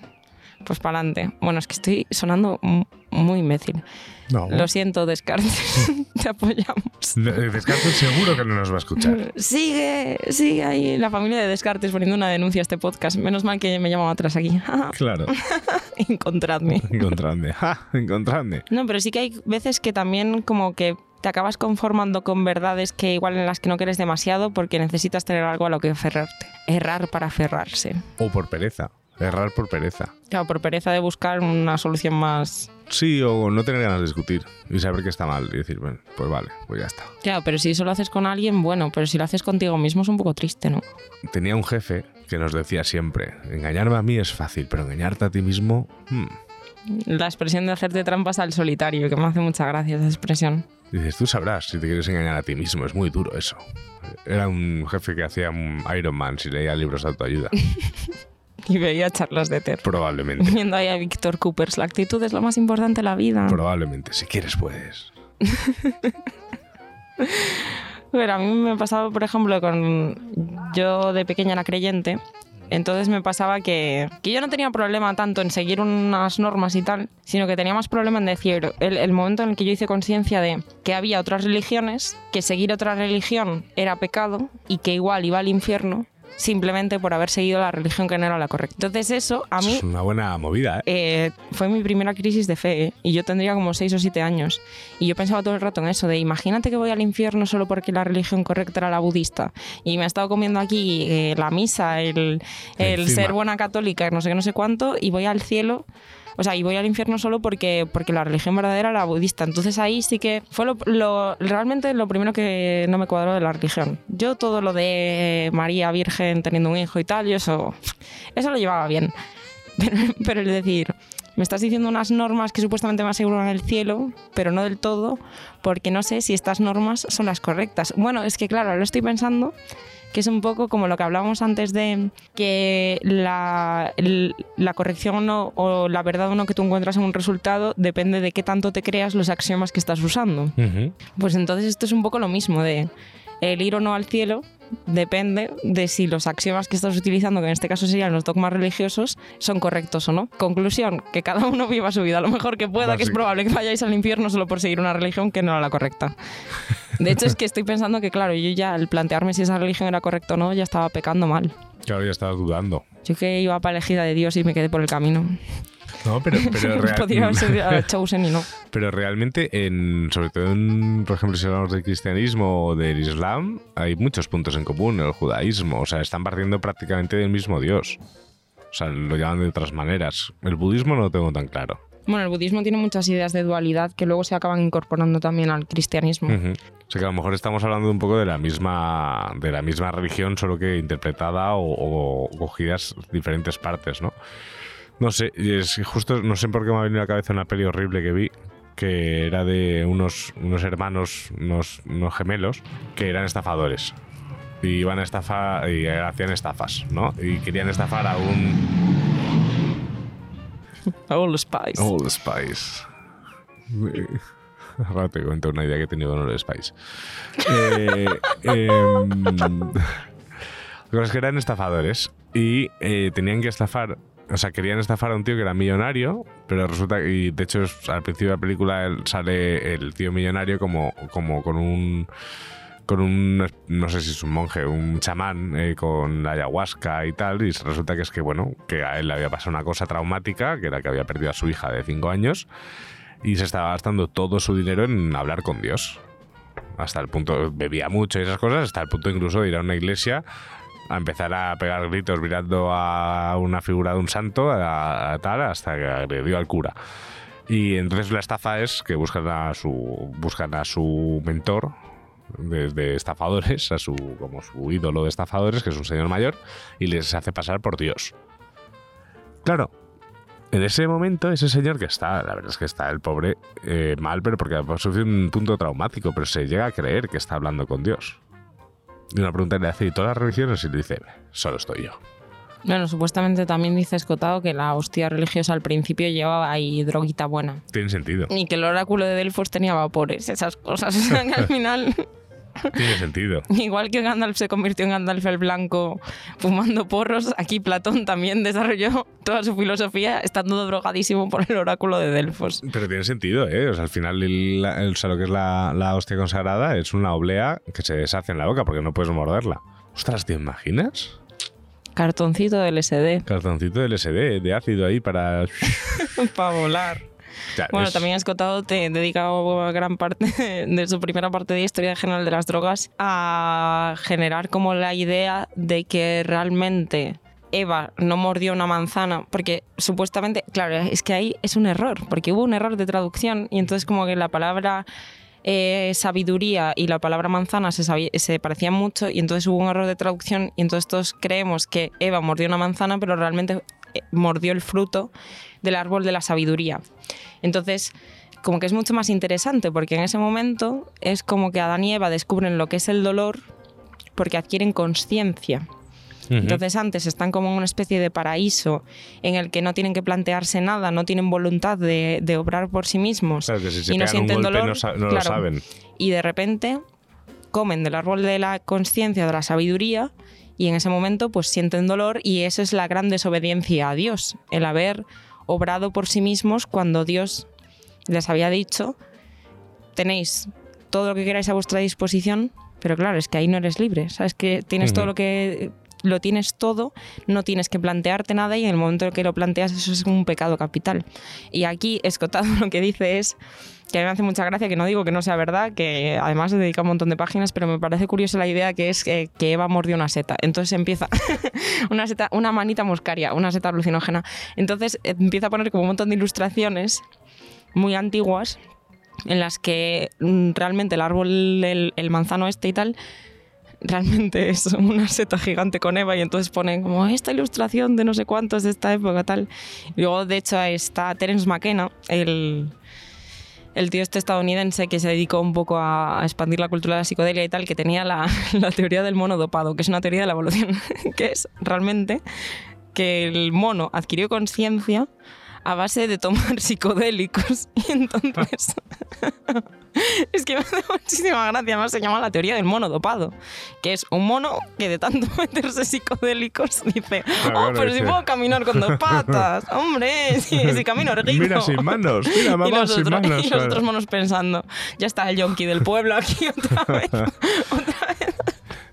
pues para adelante. Bueno, es que estoy sonando muy imbécil. No. Lo siento, Descartes. Te apoyamos. Descartes seguro que no nos va a escuchar. Sigue, sigue ahí la familia de Descartes poniendo una denuncia a este podcast. Menos mal que me llaman atrás aquí. Claro. Encontradme. Encontradme. Ja, encontradme. No, pero sí que hay veces que también como que te acabas conformando con verdades que igual en las que no quieres demasiado porque necesitas tener algo a lo que aferrarte. Errar para aferrarse. O por pereza. Errar por pereza. Claro, por pereza de buscar una solución más... Sí, o no tener ganas de discutir y saber que está mal y decir, bueno, pues vale, pues ya está. Claro, pero si eso lo haces con alguien, bueno, pero si lo haces contigo mismo es un poco triste, ¿no? Tenía un jefe que nos decía siempre, engañarme a mí es fácil, pero engañarte a ti mismo... hmm". La expresión de hacerte trampas al solitario, que me hace mucha gracia esa expresión. Dices, tú sabrás si te quieres engañar a ti mismo, es muy duro eso. Era un jefe que hacía un Iron Man si leía libros de autoayuda. Y veía charlas de Ter. Probablemente. Viendo ahí a Víctor Coopers, la actitud es lo más importante en la vida. Probablemente. Si quieres, puedes. Pero a mí me pasaba, por ejemplo, con. Yo de pequeña era creyente. Entonces me pasaba que, que yo no tenía problema tanto en seguir unas normas y tal, sino que tenía más problema en decir el, el momento en el que yo hice conciencia de que había otras religiones, que seguir otra religión era pecado y que igual iba al infierno simplemente por haber seguido la religión que no era la correcta. Entonces eso a mí Es una buena movida, ¿eh? eh, fue mi primera crisis de fe ¿eh? y yo tendría como 6 o 7 años y yo pensaba todo el rato en eso de imagínate que voy al infierno solo porque la religión correcta era la budista y me he estado comiendo aquí eh, la misa el, ser buena católica no sé qué no sé cuánto y voy al cielo o sea, y voy al infierno solo porque, porque la religión verdadera era budista. Entonces ahí sí que fue lo, realmente lo primero que no me cuadró de la religión. Yo todo lo de María Virgen teniendo un hijo y tal, yo eso, eso lo llevaba bien. Pero, pero el decir, me estás diciendo unas normas que supuestamente me aseguran el cielo, pero no del todo, porque no sé si estas normas son las correctas. Bueno, es que claro, lo estoy pensando, que es un poco como lo que hablábamos antes de que la, la corrección o no, o la verdad o no que tú encuentras en un resultado depende de qué tanto te creas los axiomas que estás usando. Pues entonces esto es un poco lo mismo de el ir o no al cielo depende de si los axiomas que estás utilizando, que en este caso serían los dogmas religiosos, son correctos o no. Conclusión, que cada uno viva su vida lo mejor que pueda, que es probable que vayáis al infierno solo por seguir una religión que no era la correcta. De hecho es que estoy pensando que claro, yo ya al plantearme si esa religión era correcta o no, ya estaba pecando mal. Claro, ya estabas dudando. Yo que iba para elegida de Dios y me quedé por el camino. No, pero, pero, Podría Chosen y no. pero realmente, en, sobre todo, en, por ejemplo, si hablamos del cristianismo o del islam, hay muchos puntos en común. El judaísmo, o sea, están partiendo prácticamente del mismo Dios. O sea, lo llaman de otras maneras. El budismo no lo tengo tan claro. Bueno, el budismo tiene muchas ideas de dualidad que luego se acaban incorporando también al cristianismo. Ujú. O sea que a lo mejor estamos hablando un poco de la misma, de la misma religión, solo que interpretada o, o cogidas diferentes partes, ¿no? No sé, es justo, no sé por qué me ha venido a la cabeza una peli horrible que vi, que era de unos, unos hermanos, unos, unos gemelos, que eran estafadores. Y iban a estafar, y hacían estafas, ¿no? Y querían estafar a un, All Spice. Old Spice. Ahora te cuento una idea que he tenido con Old Spice. Eh, em, Los que eran estafadores y eh, tenían que estafar, o sea, querían estafar a un tío que era millonario, pero resulta que, y de hecho, al principio de la película sale el tío millonario como, como con un con un, no sé si es un monje, un chamán eh, con la ayahuasca y tal, y resulta que es que, bueno, que a él le había pasado una cosa traumática, que era que había perdido a su hija de 5 años, y se estaba gastando todo su dinero en hablar con Dios. Hasta el punto, bebía mucho y esas cosas, hasta el punto incluso de ir a una iglesia a empezar a pegar gritos mirando a una figura de un santo, a, hasta que agredió al cura. Y entonces la estafa es que buscan a su, buscan a su mentor de, de estafadores, a su, como su ídolo de estafadores, que es un señor mayor, y les hace pasar por Dios. Claro, en ese momento, ese señor que está, la verdad es que está el pobre eh, mal, pero porque ha sufrido un punto traumático, pero se llega a creer que está hablando con Dios. Y una pregunta le hace, ¿y todas las religiones? Y le dice, solo estoy yo. Bueno, supuestamente también dice Escotado que la hostia religiosa al principio llevaba ahí droguita buena. Tiene sentido. Y que el oráculo de Delfos tenía vapores, esas cosas. O sea, que al final, Tiene sentido. igual que Gandalf se convirtió en Gandalf el Blanco fumando porros, aquí Platón también desarrolló toda su filosofía estando drogadísimo por el oráculo de Delfos. Pero tiene sentido, ¿eh? O sea, al final, el, el- o sea, lo que es la, la hostia consagrada es una oblea que se deshace en la boca porque no puedes morderla. Ostras, ¿te imaginas? Cartoncito del SD Cartoncito del SD de ácido ahí para... para volar. Bueno, es- también Escotado te dedica gran parte de su primera parte de historia general de las drogas a generar como la idea de que realmente Eva no mordió una manzana, porque supuestamente, claro, es que ahí es un error, porque hubo un error de traducción y entonces como que la palabra eh, sabiduría y la palabra manzana se, se parecían mucho y entonces hubo un error de traducción y entonces todos creemos que Eva mordió una manzana, pero realmente mordió el fruto del árbol de la sabiduría. Entonces, como que es mucho más interesante porque en ese momento es como que Adán y Eva descubren lo que es el dolor porque adquieren conciencia. Entonces antes están como en una especie de paraíso en el que no tienen que plantearse nada, no tienen voluntad de, de obrar por sí mismos Claro, que si se y no un sienten golpe dolor. no, lo saben. Y de repente comen del árbol de la conciencia, de la sabiduría, y en ese momento pues sienten dolor y esa es la gran desobediencia a Dios, el haber obrado por sí mismos cuando Dios les había dicho, tenéis todo lo que queráis a vuestra disposición, pero claro, es que ahí no eres libre, sabes que tienes todo lo que lo tienes todo, no tienes que plantearte nada y en el momento en que lo planteas eso es un pecado capital. Y aquí Escotado lo que dice es que a mí me hace mucha gracia, que no digo que no sea verdad, que además le dedica un montón de páginas, pero me parece curiosa la idea que es que, que Eva mordió una seta. Entonces empieza una manita muscaria, una seta alucinógena. Entonces eh, empieza a poner como un montón de ilustraciones muy antiguas en las que mm, realmente el árbol, el, manzano este y tal, realmente es una seta gigante con Eva y entonces ponen como esta ilustración de no sé cuántos de esta época tal. Luego de hecho está Terence McKenna, el, el tío este estadounidense que se dedicó un poco a, expandir la cultura de la psicodelia y tal, que tenía la, la teoría del mono dopado, que es una teoría de la evolución, que es realmente que el mono adquirió conciencia a base de tomar psicodélicos. Y entonces. es que me hace muchísima gracia. Además, se llama la teoría del mono dopado. Que es un mono que de tanto meterse psicodélicos dice: Claro, Oh, pero si puedo caminar con dos patas. Hombre, si, si camino rico. Mira sin manos, mira y mamá los, sin manos. y los claro. otros monos pensando: Ya está el yonki del pueblo aquí otra vez.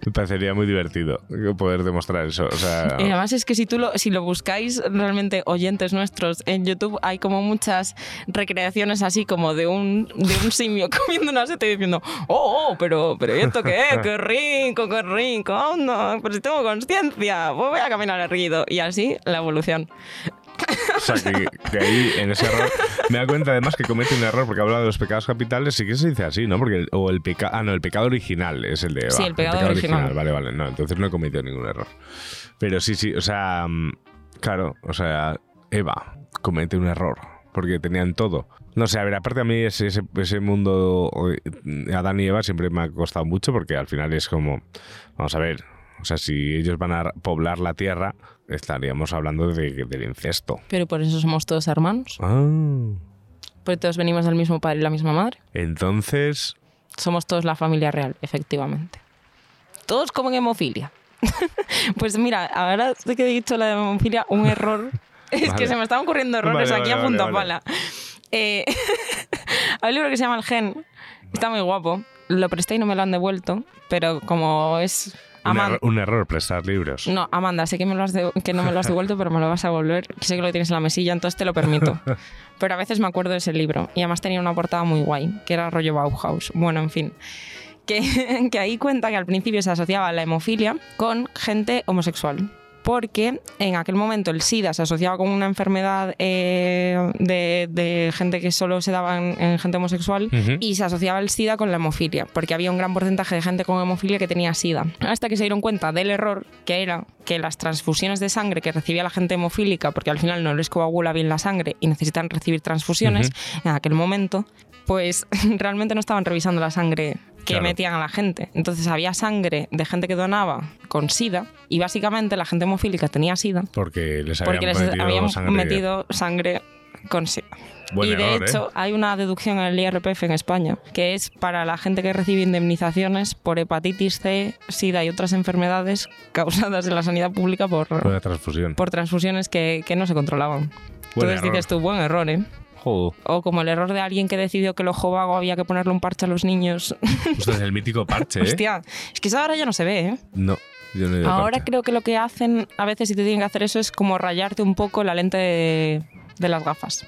Me parecería muy divertido poder demostrar eso. O sea, Y además es que si tú lo, si lo buscáis realmente oyentes nuestros en YouTube hay como muchas recreaciones así como de un, de un simio comiendo una seta y diciendo oh, oh, pero, pero ¿y esto qué es? ¡Qué rico, qué rico! ¡Anda! Pero si tengo conciencia, pues voy a caminar erguido. Y así la evolución. O sea, que, que ahí en ese error me da cuenta además que comete un error porque habla de los pecados capitales, sí que se dice así, ¿no? Porque el, o el pecado, ah, no, el pecado original es el de Eva. Sí, el pecado original. Vale, vale, no, entonces no he cometido ningún error. Pero sí, sí, o sea, mm, claro, o sea, Eva comete un error porque tenían todo. No sé, a ver, aparte a mí ese, ese, ese mundo eh, Adán y Eva siempre me ha costado mucho porque al final es como, vamos a ver, o sea, si ellos van a poblar la tierra, estaríamos hablando de- del incesto. Pero por eso somos todos hermanos. Ah. Porque todos venimos del mismo padre y la misma madre. Entonces, Somos todos la familia real, efectivamente. Todos comen hemofilia. pues mira, ahora de que he dicho la de hemofilia, un error. Es Vale. que se me están ocurriendo errores Vale, aquí vale, a punta pala. Eh, hay un libro que se llama El Gen. Está muy guapo. Lo presté y no me lo han devuelto. Pero como es. Un, Aman- error, un error prestar libros. no, Amanda, sé que, me lo has que no me lo has devuelto, pero me lo vas a volver. Sé que lo tienes en la mesilla, entonces te lo permito. Pero a veces me acuerdo de ese libro. Y además tenía una portada muy guay, que era rollo Bauhaus. Bueno, en fin. Que, que ahí cuenta que al principio se asociaba la hemofilia con gente homosexual. Porque en aquel momento el SIDA se asociaba con una enfermedad eh, de, de gente que solo se daba en, en gente homosexual y se asociaba el SIDA con la hemofilia, porque había un gran porcentaje de gente con hemofilia que tenía SIDA. Hasta que se dieron cuenta del error que era que las transfusiones de sangre que recibía la gente hemofílica, porque al final no les coagula bien la sangre y necesitan recibir transfusiones, en aquel momento, pues realmente no estaban revisando la sangre que Claro. metían a la gente. Entonces había sangre de gente que donaba con SIDA y básicamente la gente hemofílica tenía SIDA Porque les porque les metido habían sangre. metido sangre con SIDA. Buen y de ¿eh? hecho, hay una deducción en el IRPF en España, que es para la gente que recibe indemnizaciones por hepatitis C, SIDA y otras enfermedades causadas en la sanidad pública por, Por la transfusión. por transfusiones que, que no se controlaban. Entonces error. dices tú, buen error, ¿eh? Joder. O como el error de alguien que decidió que el ojo vago había que ponerle un parche a los niños. Ostras, el mítico parche, ¿eh? Hostia, es que eso ahora ya no se ve, ¿eh? No, yo Ahora parche. creo que lo que hacen a veces si te tienen que hacer eso es como rayarte un poco la lente de, de las gafas.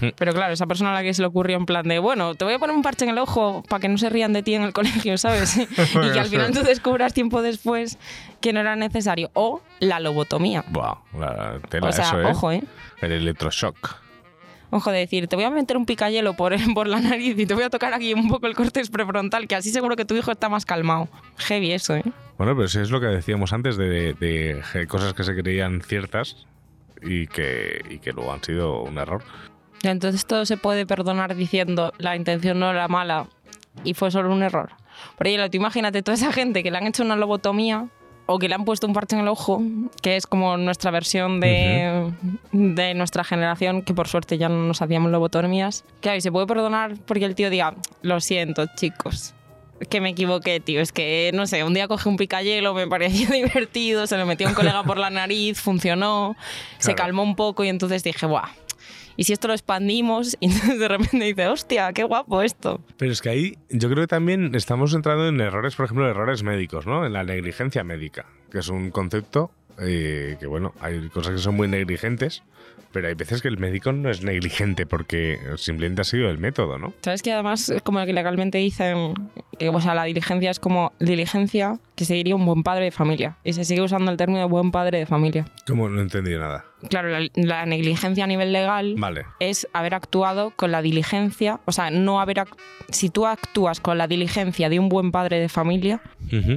Hmm. Pero claro, esa persona a la que se le ocurrió en plan de, bueno, te voy a poner un parche en el ojo para que no se rían de ti en el colegio, ¿sabes? y que al final tú descubras tiempo después que no era necesario. O la lobotomía. Buah, la tela O sea, eso, ¿eh? ojo, ¿eh? El electroshock. Ojo de decir, te voy a meter un picayelo por, por la nariz y te voy a tocar aquí un poco el córtex prefrontal, que así seguro que tu hijo está más calmado. Heavy eso, ¿eh? Bueno, pero sí es lo que decíamos antes de, de- de cosas que se creían ciertas y que, y que luego han sido un error. Entonces todo se puede perdonar diciendo la intención no era mala y fue solo un error. Por ello, tú imagínate toda esa gente que le han hecho una lobotomía o que le han puesto un parche en el ojo, que es como nuestra versión de, de nuestra generación, que por suerte ya no nos hacíamos lobotomías. Claro, y se puede perdonar porque el tío diga, lo siento, chicos. Que me equivoqué, tío. Es que, no sé, un día cogí un picayelo, me pareció divertido, se lo metió un colega por la nariz, funcionó, se calmó un poco y entonces dije, ¡buah! Y si esto lo expandimos, y entonces de repente dice, hostia, qué guapo esto. Pero es que ahí yo creo que también estamos entrando en errores, por ejemplo, errores médicos, ¿no? En la negligencia médica, que es un concepto eh, que, bueno, hay cosas que son muy negligentes, pero hay veces que el médico no es negligente porque simplemente ha sido el método, ¿no? ¿Sabes que además, como que legalmente dicen, que, o sea, la diligencia es como diligencia que seguiría un buen padre de familia. Y se sigue usando el término buen padre de familia. Como no entendí nada. Claro, la, la negligencia a nivel legal Vale. es haber actuado con la diligencia, o sea, no haber... Si tú actúas con la diligencia de un buen padre de familia,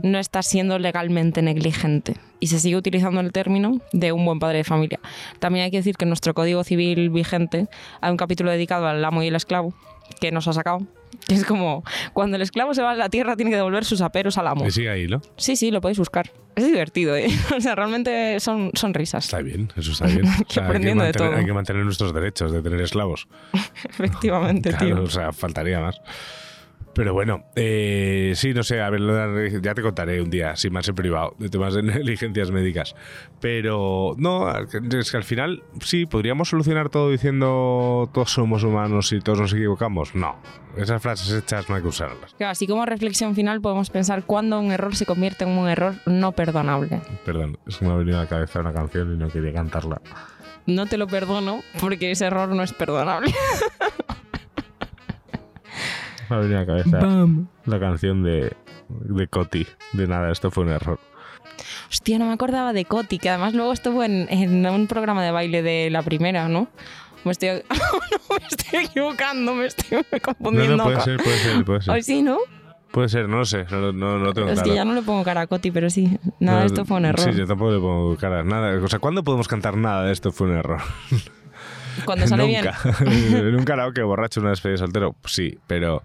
no estás siendo legalmente negligente. Y se sigue utilizando el término de un buen padre de familia. También hay que decir que en nuestro Código Civil vigente hay un capítulo dedicado al amo y el esclavo, que nos ha sacado. Que es como, cuando el esclavo se va a la tierra tiene que devolver sus aperos al amo. Y sigue ahí, ¿no? Sí, sí, lo podéis buscar. Es divertido, ¿eh? O sea, realmente son, son risas. Está bien, eso está bien. O sea, hay, que aprendiendo de mantener, todo. hay que mantener nuestros derechos de tener esclavos. Efectivamente, Claro, tío. o sea, faltaría más. Pero bueno, eh, sí, no sé, a ver, ya te contaré un día, sin más en privado, de temas de negligencias médicas. Pero no, es que al final sí, podríamos solucionar todo diciendo todos somos humanos y todos nos equivocamos. No, esas frases hechas no hay que usarlas. Claro, así como reflexión final podemos pensar cuándo un error se convierte en un error no perdonable. Perdón, es que me ha venido a la cabeza una canción y no quería cantarla. No te lo perdono porque ese error no es perdonable. Me ha venido a la cabeza Bam. la canción de, de Coti, de nada, esto fue un error. Hostia, no me acordaba de Coti, que además luego estuvo en, en un programa de baile de la primera, ¿no? Me estoy, no, me estoy equivocando, me estoy No, confundiendo. no, puede con- ser, puede ser, puede ser. Ay, sí, ¿no? Puede ser, no lo sé, no, no, no tengo Es que ya no le pongo cara a Coti, pero sí. Nada, No, esto fue un error. Sí, yo tampoco le pongo cara. Nada. O sea, ¿cuándo podemos cantar nada de esto fue un error? Cuando sale bien. Nunca. en un karaoke borracho, una despedida de soltero, pues sí, pero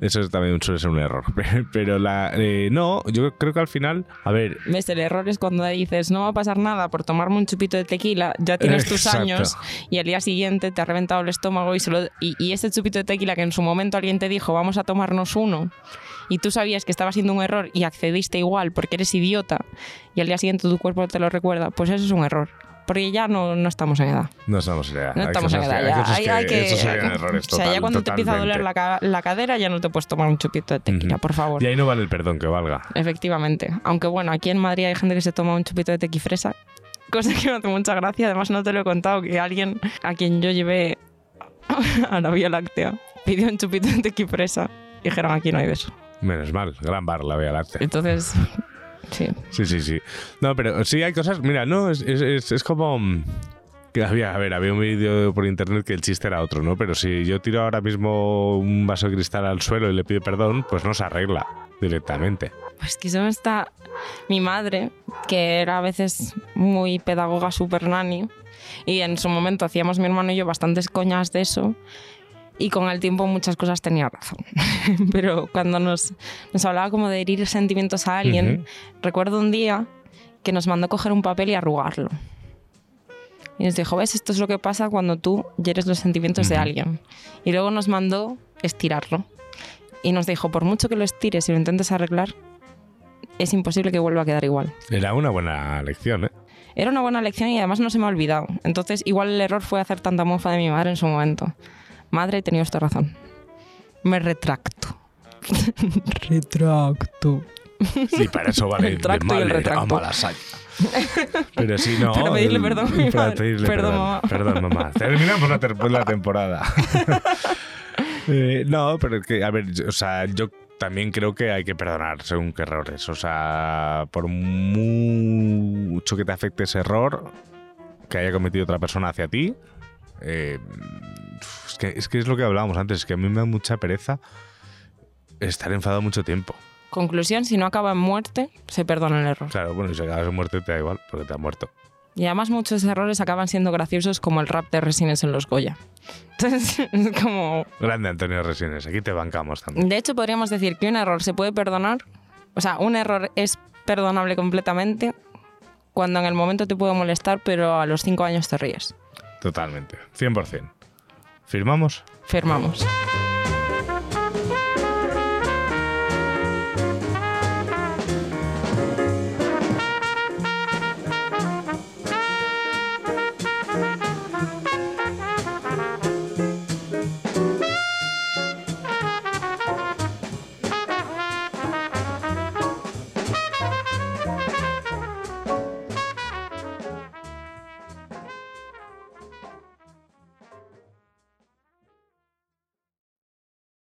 eso también suele ser un error. Pero la. eh, no, yo creo que al final. A ver. ¿Ves? El error es cuando dices, no va a pasar nada por tomarme un chupito de tequila, ya tienes tus Exacto. años y al día siguiente te ha reventado el estómago y, solo, y, y ese chupito de tequila que en su momento alguien te dijo, vamos a tomarnos uno, y tú sabías que estaba siendo un error y accediste igual porque eres idiota y al día siguiente tu cuerpo te lo recuerda, pues eso es un error. Porque ya no, no estamos en edad. No estamos en edad. No estamos en edad. ya. Hay- que- hay que- Esos serían errores o sea, ya cuando te empieza a doler la, la cadera ya no te puedes tomar un chupito de tequila, por favor. Y ahí no vale el perdón que valga. Efectivamente. Aunque bueno, aquí en Madrid hay gente que se toma un chupito de tequifresa, cosa que me hace mucha gracia. Además, no te lo he contado que alguien a quien yo llevé a la Vía Láctea pidió un chupito de tequifresa. y Dijeron, aquí no hay de eso. Menos mal, gran bar, la Vía Láctea. Entonces, sí. Sí, sí, sí. No, pero sí hay cosas. Mira, no, es, es, es, como. mm, Que había, a ver, había un vídeo por internet que el chiste era otro, ¿no? Pero si yo tiro ahora mismo un vaso de cristal al suelo y le pido perdón, pues no se arregla directamente. Pues que eso me está mi madre, que era a veces muy pedagoga super nani, y en su momento hacíamos mi hermano y yo bastantes coñas de eso, y con el tiempo muchas cosas tenía razón. Pero cuando nos, nos hablaba como de herir sentimientos a alguien, recuerdo un día que nos mandó coger un papel y arrugarlo. Y nos dijo, ves, esto es lo que pasa cuando tú hieres los sentimientos de alguien. Y luego nos mandó estirarlo. Y nos dijo, por mucho que lo estires y lo intentes arreglar, es imposible que vuelva a quedar igual. Era una buena lección, ¿eh? Era una buena lección y además no se me ha olvidado. Entonces, igual el error fue hacer tanta mofa de mi madre en su momento. Madre, he tenido esta razón. Me retracto. Retracto. Sí, para eso vale. El tracto y el retracto. Pero sí, no. Para pedirle perdón a mi para madre. pedirle Perdón, perdón, mamá. Perdón, mamá. Terminamos la, ter- la temporada. Eh, no, pero es que, a ver, yo- o sea, yo también creo que hay que perdonar según qué errores. O sea, por mucho que te afecte ese error que haya cometido otra persona hacia ti, eh, es, que, es que es lo que hablábamos antes, es que a mí me da mucha pereza estar enfadado mucho tiempo. Conclusión, si no acaba en muerte, se perdona el error. Claro, bueno, si acabas de muerte te da igual, porque te ha muerto. Y además muchos errores acaban siendo graciosos como el rap de Resines en los Goya. Entonces, es como... Grande Antonio Resines, aquí te bancamos también. De hecho, podríamos decir que un error se puede perdonar, o sea, un error es perdonable completamente cuando en el momento te puede molestar, pero a los cinco años te ríes. Totalmente, 100%. ¿Firmamos? Firmamos.